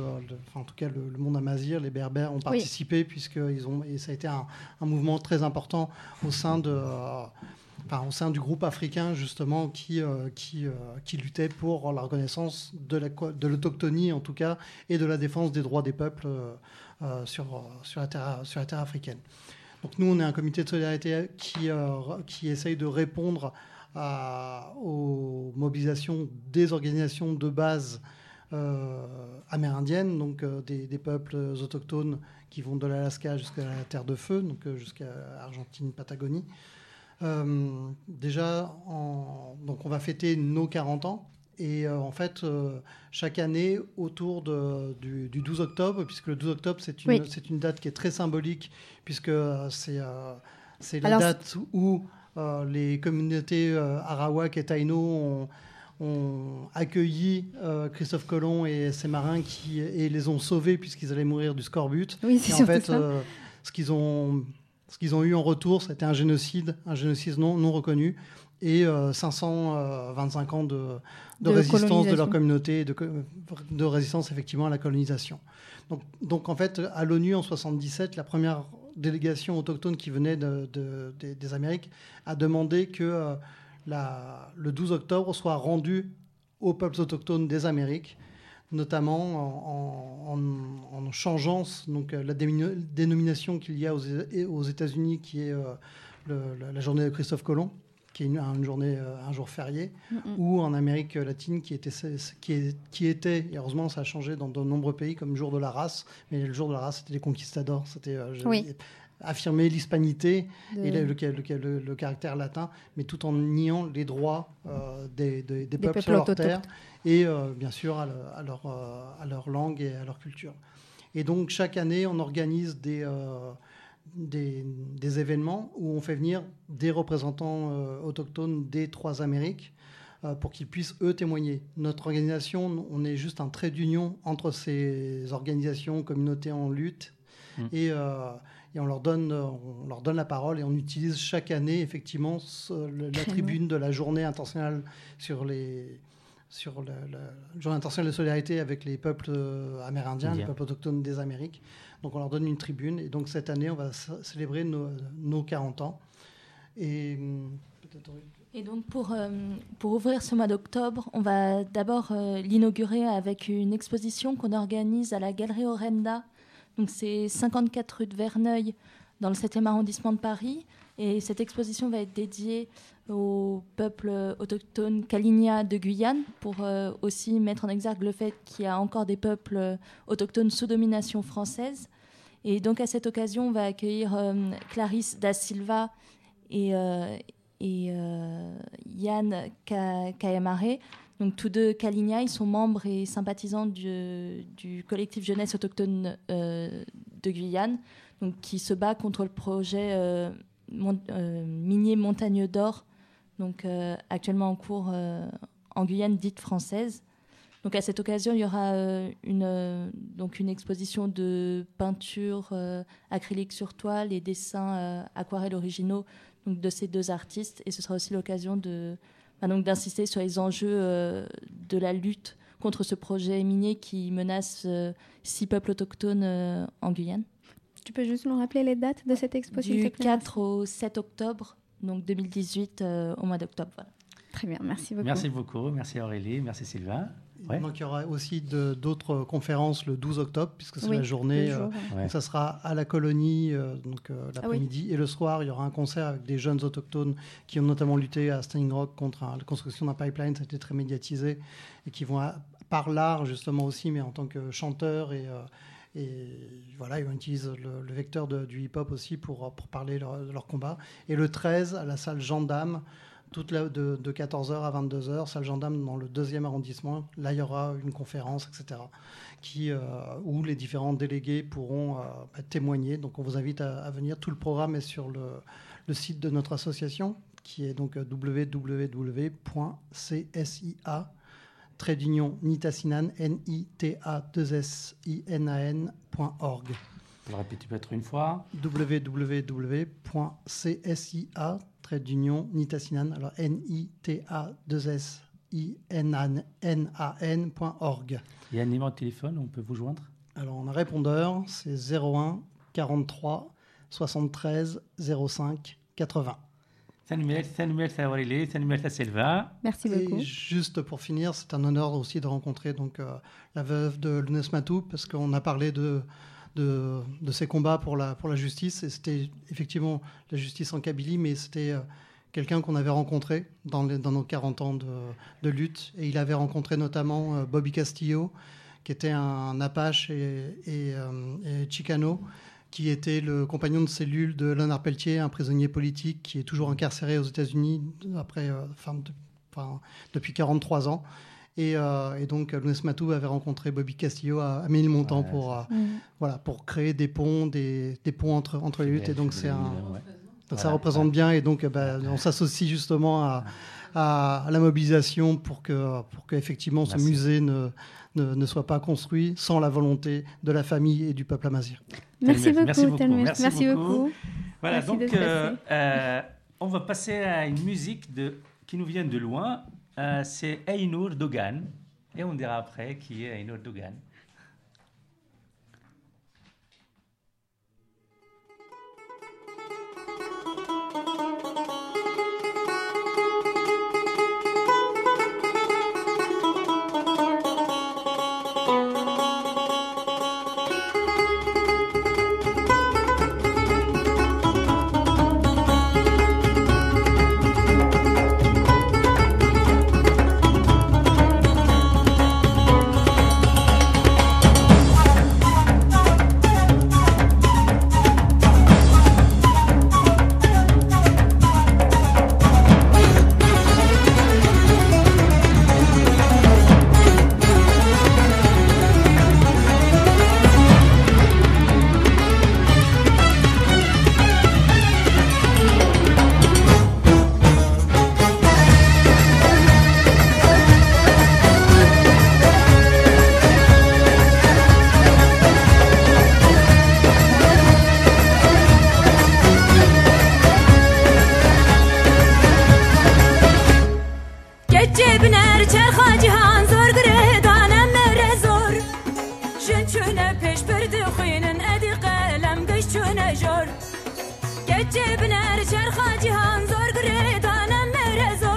en tout cas le, monde amazir, les Berbères ont participé, puisqu'ils ont, et ça a été un, mouvement très important au sein de... Euh, au sein du groupe africain justement qui, euh, qui, euh, qui luttait pour la reconnaissance de l'autochtonie en tout cas et de la défense des droits des peuples euh, sur, sur, la terre, sur la terre africaine. Donc nous, on est un comité de solidarité qui, qui essaye de répondre aux mobilisations des organisations de base amérindiennes, donc des, des, peuples autochtones qui vont de l'Alaska jusqu'à la Terre de Feu, donc jusqu'à Argentine, Patagonie. Euh, déjà, donc on va fêter nos 40 ans. Et euh, en fait, euh, chaque année, autour du, 12 octobre, puisque le 12 octobre, c'est une, une date qui est très symbolique, puisque c'est c'est la date où les communautés Arawak et Taino ont, accueilli Christophe Colomb et ses marins qui, et les ont sauvés puisqu'ils allaient mourir du scorbut.
Oui,
et en fait, ce qu'ils ont ce qu'ils ont eu en retour, c'était un génocide, un génocide non, non reconnu, et 525 euh, ans de, de, résistance de leur communauté, de, de, résistance effectivement à la colonisation. Donc, donc en fait, à l'ONU en 77, la première délégation autochtone qui venait de, des Amériques a demandé que euh, la, le 12 octobre soit rendu aux peuples autochtones des Amériques notamment en, changeant donc, la dénomination qu'il y a aux, États-Unis, qui est euh, la, journée de Christophe Colomb, qui est une, journée, euh, un jour férié, ou en Amérique latine, qui était, qui, qui était, et heureusement ça a changé dans de nombreux pays, comme jour de la race, mais le jour de la race, c'était les conquistadors, c'était euh, affirmer l'hispanité et le, le, caractère latin, mais tout en niant les droits des, peuples, sur leur terre et euh, bien sûr à, leur, euh, à, leur, langue et à leur culture. Et donc chaque année, on organise des, euh, des, des, événements où on fait venir des représentants autochtones des trois Amériques pour qu'ils puissent, eux, témoigner. Notre organisation, on est juste un trait d'union entre ces organisations, communautés en lutte, mmh. et, et, on, leur donne, on leur donne la parole et on utilise chaque année, effectivement, la tribune de la journée internationale sur les sur le, jour international de solidarité avec les peuples euh, amérindiens, les peuples autochtones des Amériques. Donc on leur donne une tribune. Et donc cette année, on va célébrer nos, nos 40 ans. Et,
et donc pour, euh, pour ouvrir ce mois d'octobre, on va d'abord euh, l'inaugurer avec une exposition qu'on organise à la Galerie Orenda. Donc c'est 54 rue de Verneuil dans le 7e arrondissement de Paris. Et cette exposition va être dédiée au peuple autochtone Kalinia de Guyane pour euh, aussi mettre en exergue le fait qu'il y a encore des peuples autochtones sous domination française. Et donc à cette occasion, on va accueillir euh, Clarisse da Silva et, euh, et Yann Kayamare. Donc tous deux Kalinia, ils sont membres et sympathisants du, collectif jeunesse autochtone de Guyane, donc qui se bat contre le projet euh, minier Montagne d'Or, donc euh, actuellement en cours euh, en Guyane dite française. Donc à cette occasion, il y aura une, donc une exposition de peinture acrylique sur toile et dessins aquarelles originaux donc, de ces deux artistes. Et ce sera aussi l'occasion de, donc, d'insister sur les enjeux de la lutte contre ce projet minier qui menace six peuples autochtones en Guyane.
Tu peux juste nous rappeler les dates de cette expo
Du 4 au 7 octobre, donc 2018 au mois d'octobre. Voilà.
Très bien, merci beaucoup.
Merci beaucoup, merci Aurélie, merci Sylvain.
Donc il y aura aussi d'autres conférences le 12 octobre, puisque c'est la journée. Euh, ça sera à la colonie euh, donc euh, ah l'après-midi. Et le soir, il y aura un concert avec des jeunes autochtones qui ont notamment lutté à Standing Rock contre la construction d'un pipeline. Ça a été très médiatisé. Et qui vont, par l'art justement aussi, mais en tant que chanteurs et. et voilà, ils utilisent le, vecteur du hip-hop aussi pour, pour parler de leur, leur, combat. Et le 13, à la salle Gendarme, toute la, de, 14h à 22h, salle gendarme dans le deuxième arrondissement. Là, il y aura une conférence, etc., qui, euh, où les différents délégués pourront euh, bah, témoigner. Donc, on vous invite à, venir. Tout le programme est sur le, le site de notre association, qui est donc www.csia trait d'union nitasinan n i t a 2 s i n a n.org.
Vous le répétez peut-être une fois.
www.csia d'union Nitasinan, alors N-I-T-A-2-S-I-N-A-N.org.
Il y a un numéro de téléphone, on peut vous joindre?
Alors on a répondeur, c'est 01 43 73 05 80.
Merci beaucoup.
Et juste pour finir, c'est un honneur aussi de rencontrer donc, euh, la veuve de Lunes Matou, parce qu'on a parlé de, de, de, ces combats pour la, pour la justice. C'était effectivement la justice en Kabylie, mais c'était euh, quelqu'un qu'on avait rencontré dans, dans, nos 40 ans de, lutte. Et il avait rencontré notamment euh, Bobby Castillo, qui était un Apache et, euh, et, Chicano, qui était le compagnon de cellule de Leonard Pelletier, un prisonnier politique qui est toujours incarcéré aux États-Unis après, enfin, depuis 43 ans. Euh, et, donc, Louis Matou avait rencontré Bobby Castillo à, à Ménilmontant pour, euh, voilà, pour créer des ponts, des, des ponts entre, entre les luttes. Et donc, c'est un, donc ça représente bien. Et donc, bah, on s'associe justement à, à, la mobilisation pour que, pour qu'effectivement ce musée ne, ne, ne, soit pas construit sans la volonté de la famille et du peuple amazir.
Merci, beaucoup, Merci beaucoup. Merci, beaucoup.
Voilà, donc euh, on va passer à une musique de, qui nous vient de loin. Euh, c'est Aynur Dogan. Et on dira après qui est Aynur Dogan. جبنر چرخا جهان زور گریدانم مرزا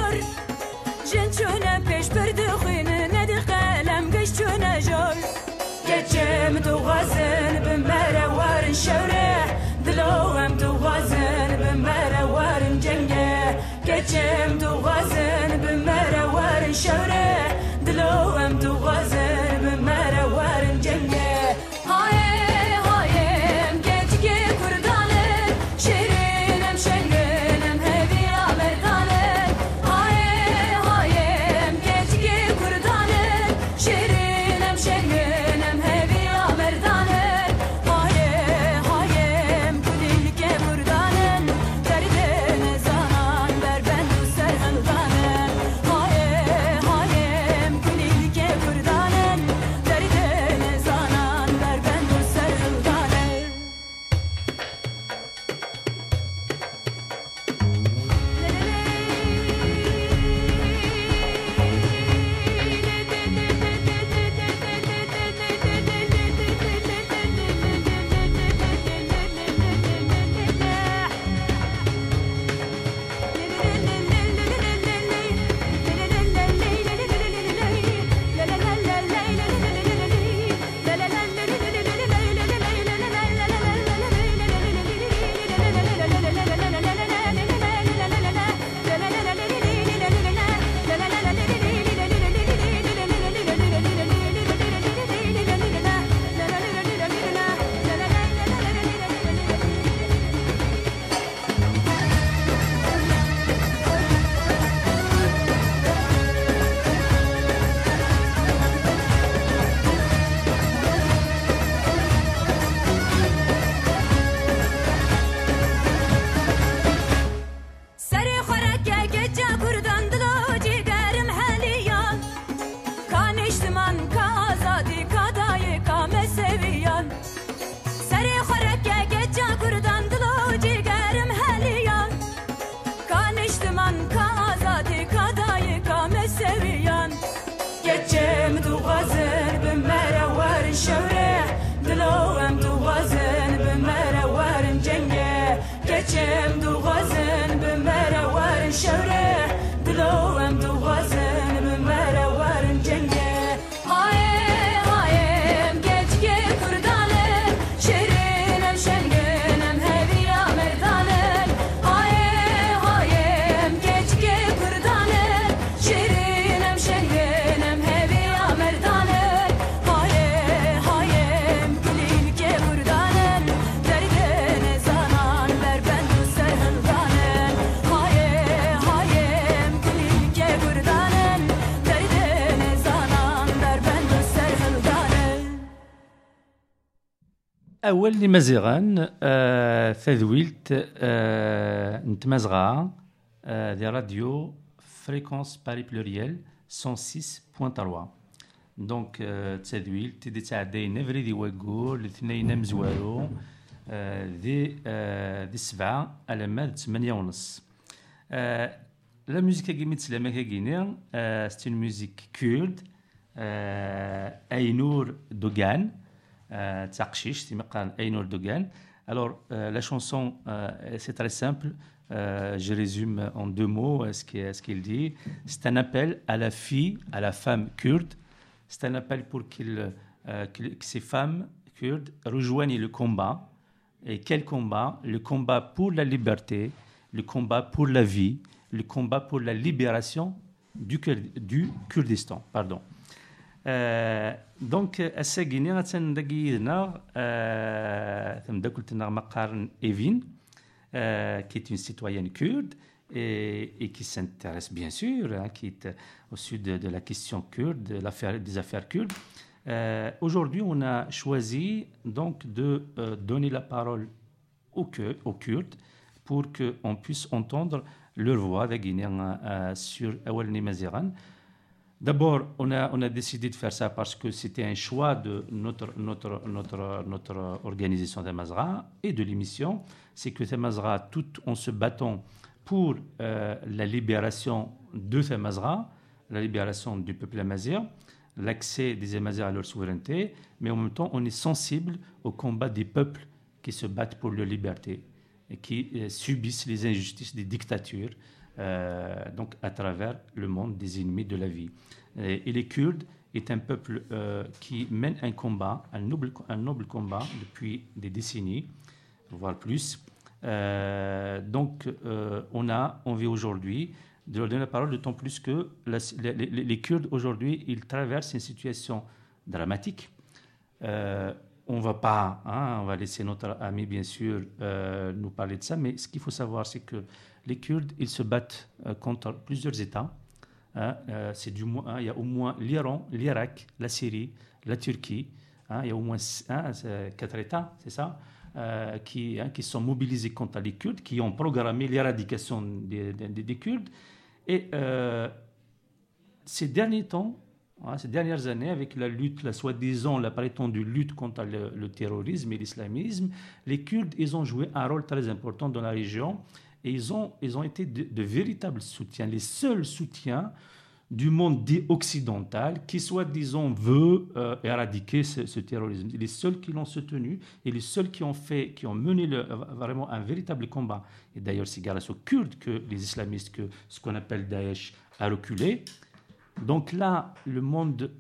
اول اللي مزيغان آه تذويلت آه نتمازغا آه دي راديو فريكونس باري بلوريال 106.3 دونك آه تذويلت دي تعدي نفري دي وقول الاثنين مزوارو آه دي آه دي سبعة على ماد ثمانية ونص آه لا ميوزيك كي متسلمة كي آه سي اون ميوزيك كورد آه اينور دوغان euh, Taqshish, Ayn Erdogan. Alors, euh, la chanson, euh, c'est très simple. je résume en deux mots ce qu'il dit. C'est un appel à la fille, à la femme kurde. C'est un appel pour qu'il, que ces femmes kurdes rejoignent le combat. Et quel combat? Le combat pour la liberté, le combat pour la vie, le combat pour la libération du, du Kurdistan. Pardon. دونك الساكيني غتندقي يدنا تمداكلتنا مقارن ايفين qui est une citoyenne kurde et, et qui s'intéresse bien sûr, hein, qui est au sud de, de la question kurde, de des affaires kurdes. Euh, Aujourd'hui, on a choisi donc de euh, donner la parole aux, aux Kurdes pour qu'on puisse entendre leur voix de Guinéens euh, sur Awal Maziran. D'abord, on a, décidé de faire ça parce que c'était un choix de notre, notre, notre, notre organisation Mazra et de l'émission. C'est que Mazra, tout en se battant pour euh, la libération de Mazra, la libération du peuple amazir, l'accès des Amazirs à leur souveraineté, mais en même temps, on est sensible au combat des peuples qui se battent pour leur liberté et qui euh, subissent les injustices des dictatures euh, donc à travers le monde des ennemis de la vie. Et, les Kurdes est un peuple euh, qui mène un combat, un noble, combat depuis des décennies, voire plus. Euh, donc, on a envie aujourd'hui de leur donner la parole, d'autant plus que les, Kurdes aujourd'hui, ils traversent une situation dramatique. On va pas, hein, on va laisser notre ami bien sûr nous parler de ça, mais ce qu'il faut savoir, c'est que les Kurdes, ils se battent euh, contre plusieurs États. Hein, euh, c'est du moins, hein, il y a au moins l'Iran, l'Irak, la Syrie, la Turquie. Hein, il y a au moins quatre États, c'est ça, euh, qui, sont mobilisés contre les Kurdes, qui ont programmé l'éradication des, des, des, Kurdes. Et ces derniers temps, ces dernières années, avec la lutte, la soi-disant, la prétendue lutte contre le, le terrorisme et l'islamisme, les Kurdes, ils ont joué un rôle très important dans la région et ils ont, ils ont été de, véritables soutiens, les seuls soutiens du monde dit occidental qui, soi-disant, veut euh, éradiquer ce, terrorisme. Les seuls qui l'ont soutenu et les seuls qui ont, fait, qui ont mené vraiment un véritable combat. Et d'ailleurs, c'est grâce aux Kurdes que les islamistes, que ce qu'on appelle Daesh, a reculé. Donc là, le monde,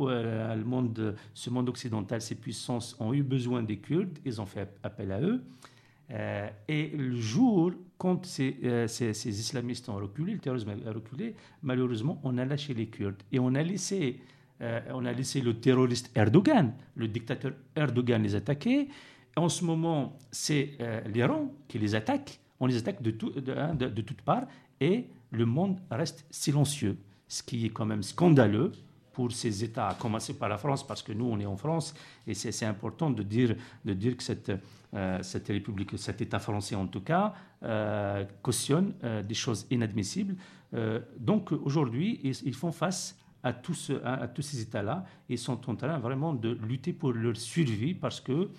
euh, ce monde occidental, ces puissances ont eu besoin des Kurdes, ils ont fait appel à eux. Euh, et le jour, quand ces, euh, ces, islamistes ont reculé, le terrorisme a reculé, malheureusement, on a lâché les Kurdes et on a laissé, euh, on a laissé le terroriste Erdogan, le dictateur Erdogan les attaquer. En ce moment, c'est l'Iran qui les attaque. On les attaque de, de, de toutes parts et le monde reste silencieux, ce qui est quand même scandaleux pour ces États, à commencer par la France, parce que nous, on est en France, et c'est important de dire, de dire que cette, euh, cette République, cet État français en tout cas, euh, cautionne euh, des choses inadmissibles. donc aujourd'hui, ils, font face à tous, à, tous ces États-là et sont en train vraiment de lutter pour leur survie parce que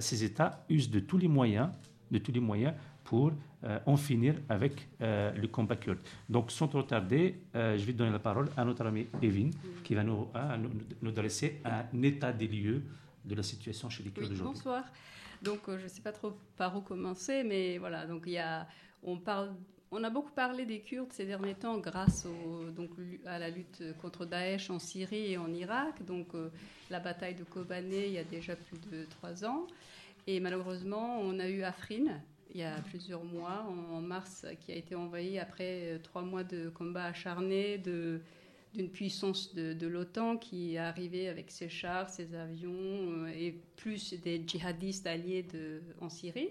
ces États usent de tous les moyens, de tous les moyens pour euh, en finir avec euh, le combat kurde. Donc, sans trop tarder, je vais donner la parole à notre ami Evin qui va nous, nous, nous, dresser un état des lieux de la situation chez les Kurdes aujourd'hui.
Bonsoir. Donc, je ne sais pas trop par où commencer, mais voilà. Donc, il y a, on parle on a beaucoup parlé des Kurdes ces derniers temps grâce donc, à la lutte contre Daesh en Syrie et en Irak. Donc euh, la bataille de Kobané il y a déjà plus de trois ans. Et malheureusement, on a eu Afrin il y a plusieurs mois, en, mars, qui a été envahi après euh, trois mois de combats acharnés d'une puissance de, l'OTAN qui est arrivée avec ses chars, ses avions euh, et plus des djihadistes alliés en Syrie.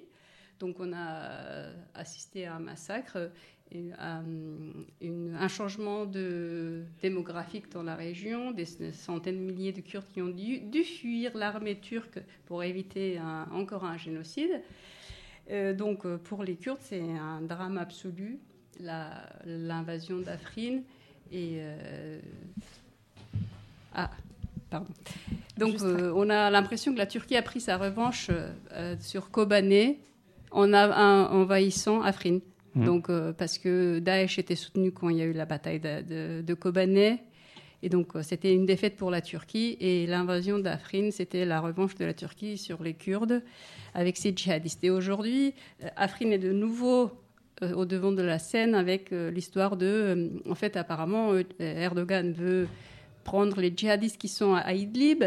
Donc on a assisté à un massacre, et à un changement de, démographique dans la région, des centaines de milliers de Kurdes qui ont dû, fuir l'armée turque pour éviter encore un génocide. Euh, donc pour les Kurdes, c'est un drame absolu, l'invasion d'Afrin. Et euh, ah, pardon. Donc on a l'impression que la Turquie a pris sa revanche sur Kobané en envahissant Afrin. Hmm. Donc, euh, parce que Daesh était soutenu quand il y a eu la bataille de, de, Kobané. Et donc, euh, c'était une défaite pour la Turquie. Et l'invasion d'Afrin, c'était la revanche de la Turquie sur les Kurdes avec ses djihadistes. Et aujourd'hui, euh, Afrin est de nouveau au devant de la scène avec l'histoire de. en fait, apparemment, Erdogan veut prendre les djihadistes qui sont à Idlib,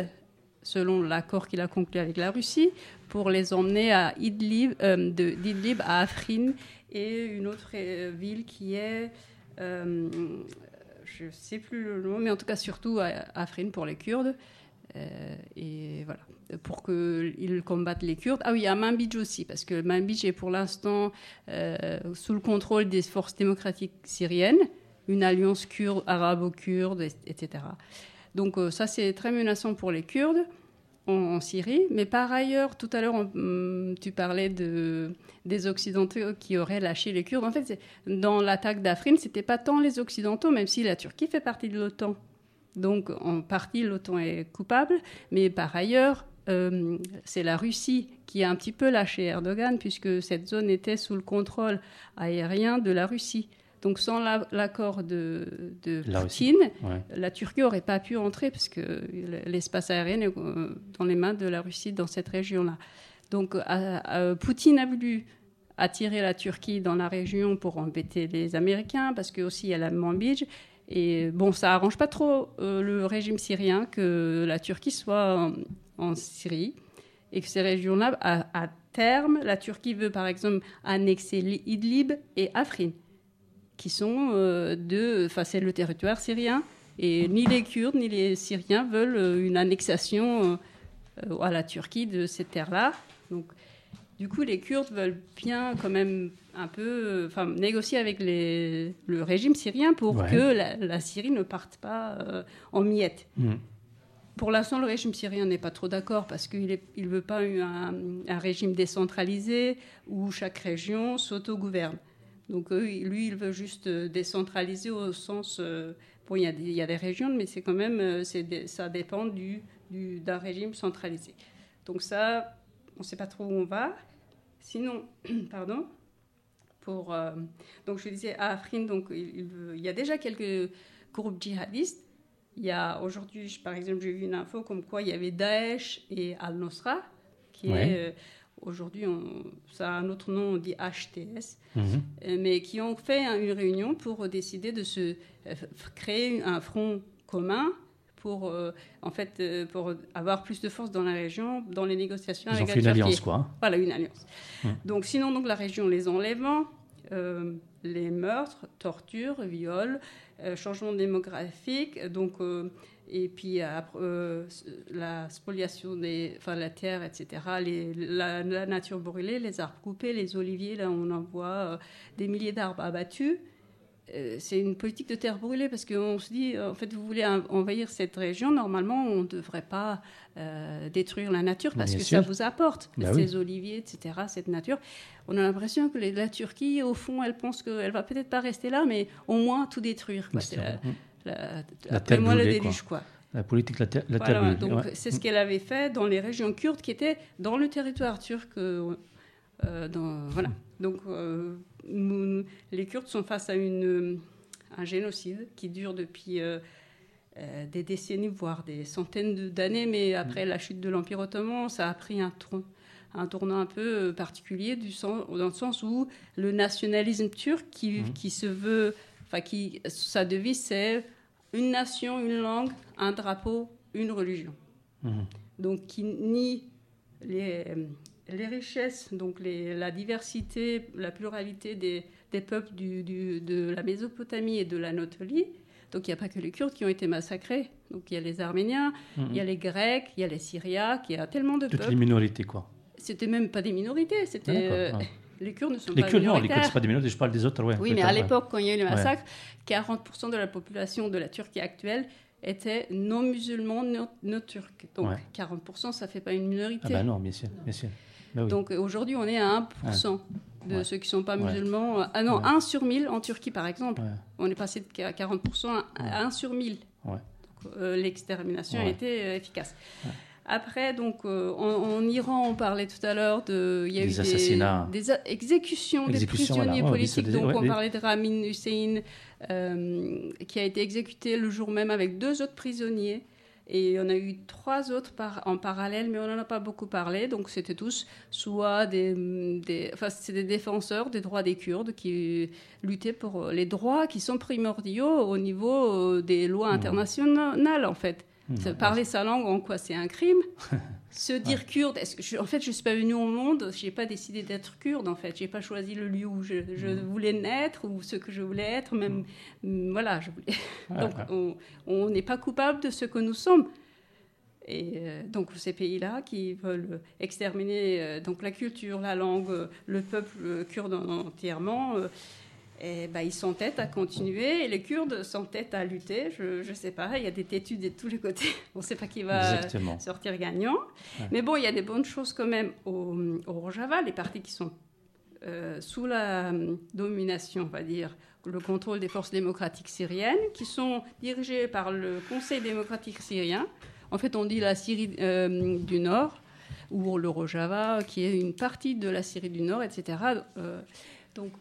selon l'accord qu'il a conclu avec la Russie, pour les emmener à Idlib, euh, d'Idlib à Afrin et une autre euh, ville qui est, euh, je ne sais plus le nom, mais en tout cas surtout à Afrin pour les Kurdes. et voilà, pour qu'ils combattent les Kurdes. Ah oui, à Manbij aussi, parce que Manbij est pour l'instant sous le contrôle des forces démocratiques syriennes, une alliance kurde, arabo-kurde, etc. Donc ça, c'est très menaçant pour les Kurdes en, Syrie. Mais par ailleurs, tout à l'heure, hum, tu parlais de, des Occidentaux qui auraient lâché les Kurdes. En fait, dans l'attaque d'Afrin, ce n'était pas tant les Occidentaux, même si la Turquie fait partie de l'OTAN. Donc, en partie, l'OTAN est coupable. Mais par ailleurs, hum, c'est la Russie qui a un petit peu lâché Erdogan, puisque cette zone était sous le contrôle aérien de la Russie. Donc sans l'accord de, de Poutine, la Turquie n'aurait pas pu entrer parce que l'espace aérien est euh, dans les mains de la Russie dans cette région-là. Donc Poutine a voulu attirer la Turquie dans la région pour embêter les Américains parce que aussi il y a la Manbij. Et bon, ça arrange pas trop euh, le régime syrien que la Turquie soit en, Syrie et que ces régions-là, à, à, terme, la Turquie veut par exemple annexer Idlib et Afrin qui sont euh, de. Enfin, c'est le territoire syrien. Et ni les Kurdes ni les Syriens veulent euh, une annexation euh, à la Turquie de ces terres-là. Donc, du coup, les Kurdes veulent bien quand même un peu enfin, négocier avec les, le régime syrien pour que la, Syrie ne parte pas en miettes. Mmh. Pour l'instant, le régime syrien n'est pas trop d'accord parce qu'il ne il veut pas un, un, régime décentralisé où chaque région s'autogouverne. Donc lui, il veut juste euh, décentraliser au sens... Euh, bon, il y, a des, il y, a des régions, mais c'est quand même... Euh, ça dépend du, d'un régime centralisé. Donc ça, on ne sait pas trop où on va. Sinon, pardon, pour... donc je disais, à Afrin, donc, il, il, y a déjà quelques groupes djihadistes. Il y a aujourd'hui, par exemple, j'ai vu une info comme quoi il y avait Daesh et Al-Nusra, qui est aujourd'hui ça a un autre nom, on dit HTS, mhm. euh, mais qui ont fait une réunion pour décider de se euh, créer un front commun pour euh, en fait pour avoir plus de force dans la région dans les négociations
Ils avec ont fait une alliance quoi.
Voilà une alliance. Mhm. Donc sinon donc la région les enlèvements, les meurtres, tortures, viols, changement démographique donc et puis euh, la spoliation de enfin, la terre, etc., les, la, nature brûlée, les arbres coupés, les oliviers, là on en voit euh, des milliers d'arbres abattus. Euh, c'est une politique de terre brûlée parce qu'on se dit, en fait, vous voulez envahir cette région, normalement, on ne devrait pas détruire la nature parce que ça vous apporte bah ces oliviers, etc., cette nature. On a l'impression que la Turquie, au fond, elle pense qu'elle va peut-être pas rester là, mais au moins tout détruire. la,
La
après
terre
moi le déluge, quoi.
La politique, la, terre- la
Voilà,
terre brûlée,
donc
ouais.
c'est ce qu'elle avait fait dans les régions kurdes qui étaient dans le territoire turc. euh, euh, dans- voilà. Donc euh, nous- les Kurdes sont face à une, un génocide qui dure depuis euh, euh, des décennies, voire des centaines d'années. Mais après la chute de l'Empire ottoman, ça a pris un, tour- un tournant un peu particulier du sens, dans le sens où le nationalisme turc qui,
Mhm.
qui se veut, enfin qui sa devise c'est une nation, une langue, un drapeau, une religion.
Mhm.
Donc qui nie les, les richesses, donc les- la diversité, la pluralité des, des peuples du- du- de la Mésopotamie et de l'Anatolie. Donc il n'y a pas que les Kurdes qui ont été massacrés. Donc il y a les Arméniens,
Mhm.
il y a les Grecs, il y a les Syriaques, il y a tellement de
Toutes les
peuples.
minorités, quoi.
C'était même pas des minorités, c'était
D'accord,
euh,
ouais.
les Kurdes ne sont
Les
pas
Kurdes, non, les. Kurdes, c'est pas des minorités, je parle des autres, ouais.
Oui, mais à
ouais.
l'époque, quand il y a eu le
Ouais.
massacre, 40% de la population de la Turquie actuelle était non musulmans, non, non turcs. Donc
Ouais.
40%, ça fait pas une minorité.
Ah bah non, bien sûr, bien sûr. Bah oui.
Donc aujourd'hui, on est à 1% de
Ouais.
ceux qui ne sont pas
Ouais.
musulmans. Ah non,
Ouais.
1 sur 1000 en Turquie, par exemple.
Ouais.
On est passé de 40% à à 1 sur 1000.
Ouais.
Donc, euh, L'extermination a
Ouais.
été euh, efficace. Après, donc, euh, en, en Iran, on parlait tout à l'heure de, il y a
Des
eu
assassinats.
des, des exécutions,
Exécutions,
des prisonniers
voilà. Ouais,
politiques.
c'est des-
donc,
ouais,
on parlait de Ramin Hussein, euh, qui a été exécuté le jour même avec deux autres prisonniers. Et on a eu trois autres par, en parallèle, mais on n'en a pas beaucoup parlé. Donc, c'était tous soit des, des, enfin, c'est des défenseurs des droits des Kurdes qui luttaient pour les droits qui sont primordiaux au niveau euh, des lois internationales, en fait.
Mmh.
Parler sa langue, en quoi c'est un crime? Se dire kurde, est-ce que je- en fait, je suis pas venue au monde, j'ai pas décidé d'être kurde, en fait. J'ai pas choisi le lieu où je, je
Mmh.
voulais naître ou ce que je voulais être, même. mm, Voilà, je voulais.
Ouais,
donc,
ouais.
on- n'est pas coupable de ce que nous sommes. Et euh, donc, ces pays-là qui veulent exterminer euh, donc la culture, la langue, euh, le peuple kurde en- entièrement. euh, et ben, ils s'entêtent à continuer et les Kurdes s'entêtent à lutter. Je ne sais pas, il y a des têtus de tous les côtés. On ne sait pas qui va
Exactement.
sortir gagnant. Mais bon, il y a des bonnes choses quand même au, au Rojava, les partis qui sont euh, sous la euh, domination, on va dire, le contrôle des forces démocratiques syriennes, qui sont dirigées par le Conseil démocratique syrien. En fait, on dit la Syrie euh, du Nord, ou le Rojava, qui est une partie de la Syrie du Nord, etc. Donc,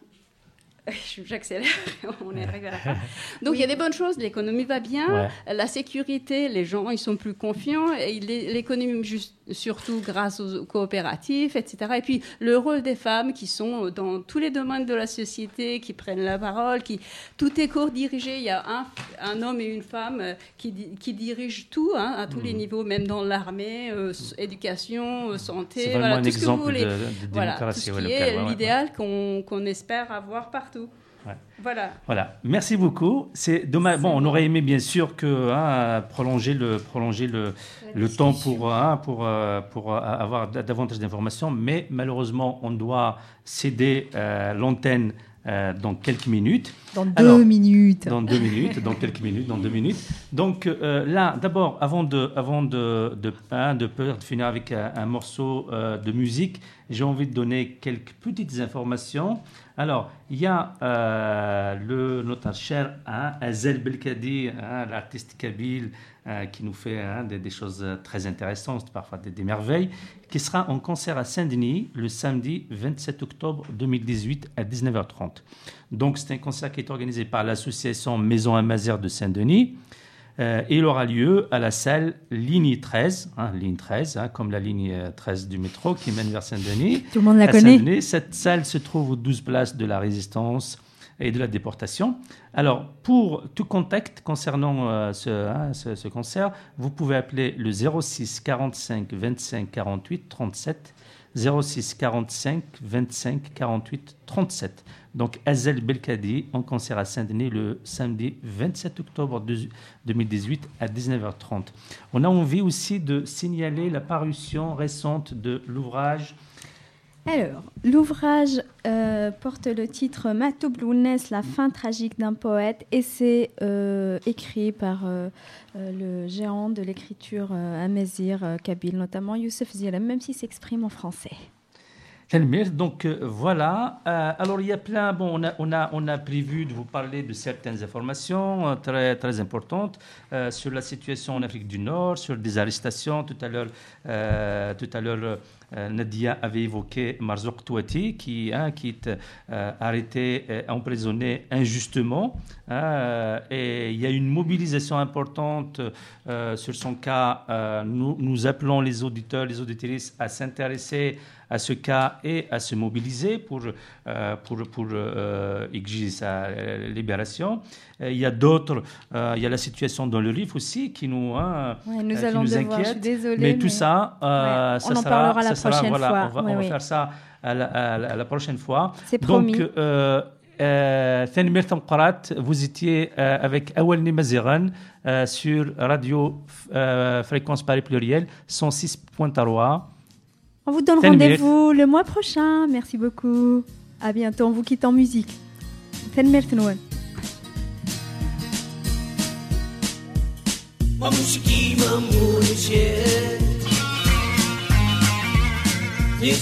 J'accélère, on est arrivé à la fin. Donc il y a des bonnes choses, l'économie va bien, la sécurité, les gens ils sont plus confiants, et l'é- l'économie surtout grâce aux coopératives, etc. Et puis le rôle des femmes qui sont dans tous les domaines de la société, qui prennent la parole, qui tout est co-dirigé. Il y a un, un homme et une femme euh, qui, qui dirigent tout hein, à tous les niveaux, même dans l'armée, euh, éducation, euh, santé, voilà, tout ce que vous voulez.
de, de
Voilà, tout
ouais,
ce qui
locale,
est
ouais, ouais.
l'idéal qu'on qu'on espère avoir partout.
Ouais.
Voilà.
Voilà, merci beaucoup. C'est dommage. Bon, on aurait aimé bien sûr que hein, prolonger le prolonger le, le temps pour hein, pour euh, pour euh, avoir davantage d'informations, mais malheureusement, on doit céder euh, l'antenne euh, dans quelques minutes.
Dans deux
Alors,
minutes.
Dans deux minutes, dans quelques minutes, dans deux minutes. Donc euh, là, d'abord, avant de, avant de, de, hein, de finir avec un, un morceau euh, de musique, j'ai envie de donner quelques petites informations. Alors, il y a euh, le, notre cher hein, Azel Belkadi, hein, l'artiste kabyle, euh, qui nous fait hein, des, choses très intéressantes, parfois des, des merveilles, qui sera en concert à Saint-Denis le samedi 27 octobre 2018 à 19h30. Donc, c'est un concert qui est organisé par l'association Maison Amazère de Saint-Denis. Euh, et il aura lieu à la salle ligne 13, hein, ligne 13, hein, comme la ligne euh, 13 du métro qui mène vers Saint-Denis.
Tout le monde la
À
connaît.
Cette salle se trouve aux 12 places de la résistance et de la déportation. Alors, pour tout contact concernant euh, ce, hein, ce- ce concert, vous pouvez appeler le 06 45 25 48 37. 06 45 25 48 37. Donc, Azel Belkadi en concert à Saint-Denis le samedi 27 octobre de- 2018 à 19h30. On a envie aussi de signaler la parution récente de l'ouvrage
Alors, l'ouvrage euh, porte le titre Matoub Lounès, la fin tragique d'un poète, et c'est euh, écrit par euh, le géant de l'écriture amazir kabyle, notamment Youssef Zilem, même s'il s'exprime en français.
Donc voilà. Alors il y a plein. Bon, on a, on a, on a prévu de vous parler de certaines informations très, très importantes sur la situation en Afrique du Nord, sur des arrestations. Tout à l'heure, tout à l'heure. Nadia avait évoqué Marzouk Touati, qui, hein, qui est arrêté, emprisonné injustement. Hein, et il y a une mobilisation importante sur son cas. nous, nous appelons les auditeurs, les auditrices à s'intéresser à ce cas et à se mobiliser pour, euh, pour, pour euh, exiger sa libération. il y a d'autres, euh, il y a la situation dans le Rif aussi qui nous, hein,
nous, qui nous inquiète.
mais, tout ça, ça
sera, parlera la prochaine
voilà,
fois.
On va, on va faire ça à la, à la, prochaine fois.
C'est promis.
Donc, vous étiez avec Awalni Maziran sur Radio Fréquence Paris Pluriel 106.3.
On vous donne rendez-vous le mois prochain. Merci beaucoup. À bientôt. On vous quitte en musique.
La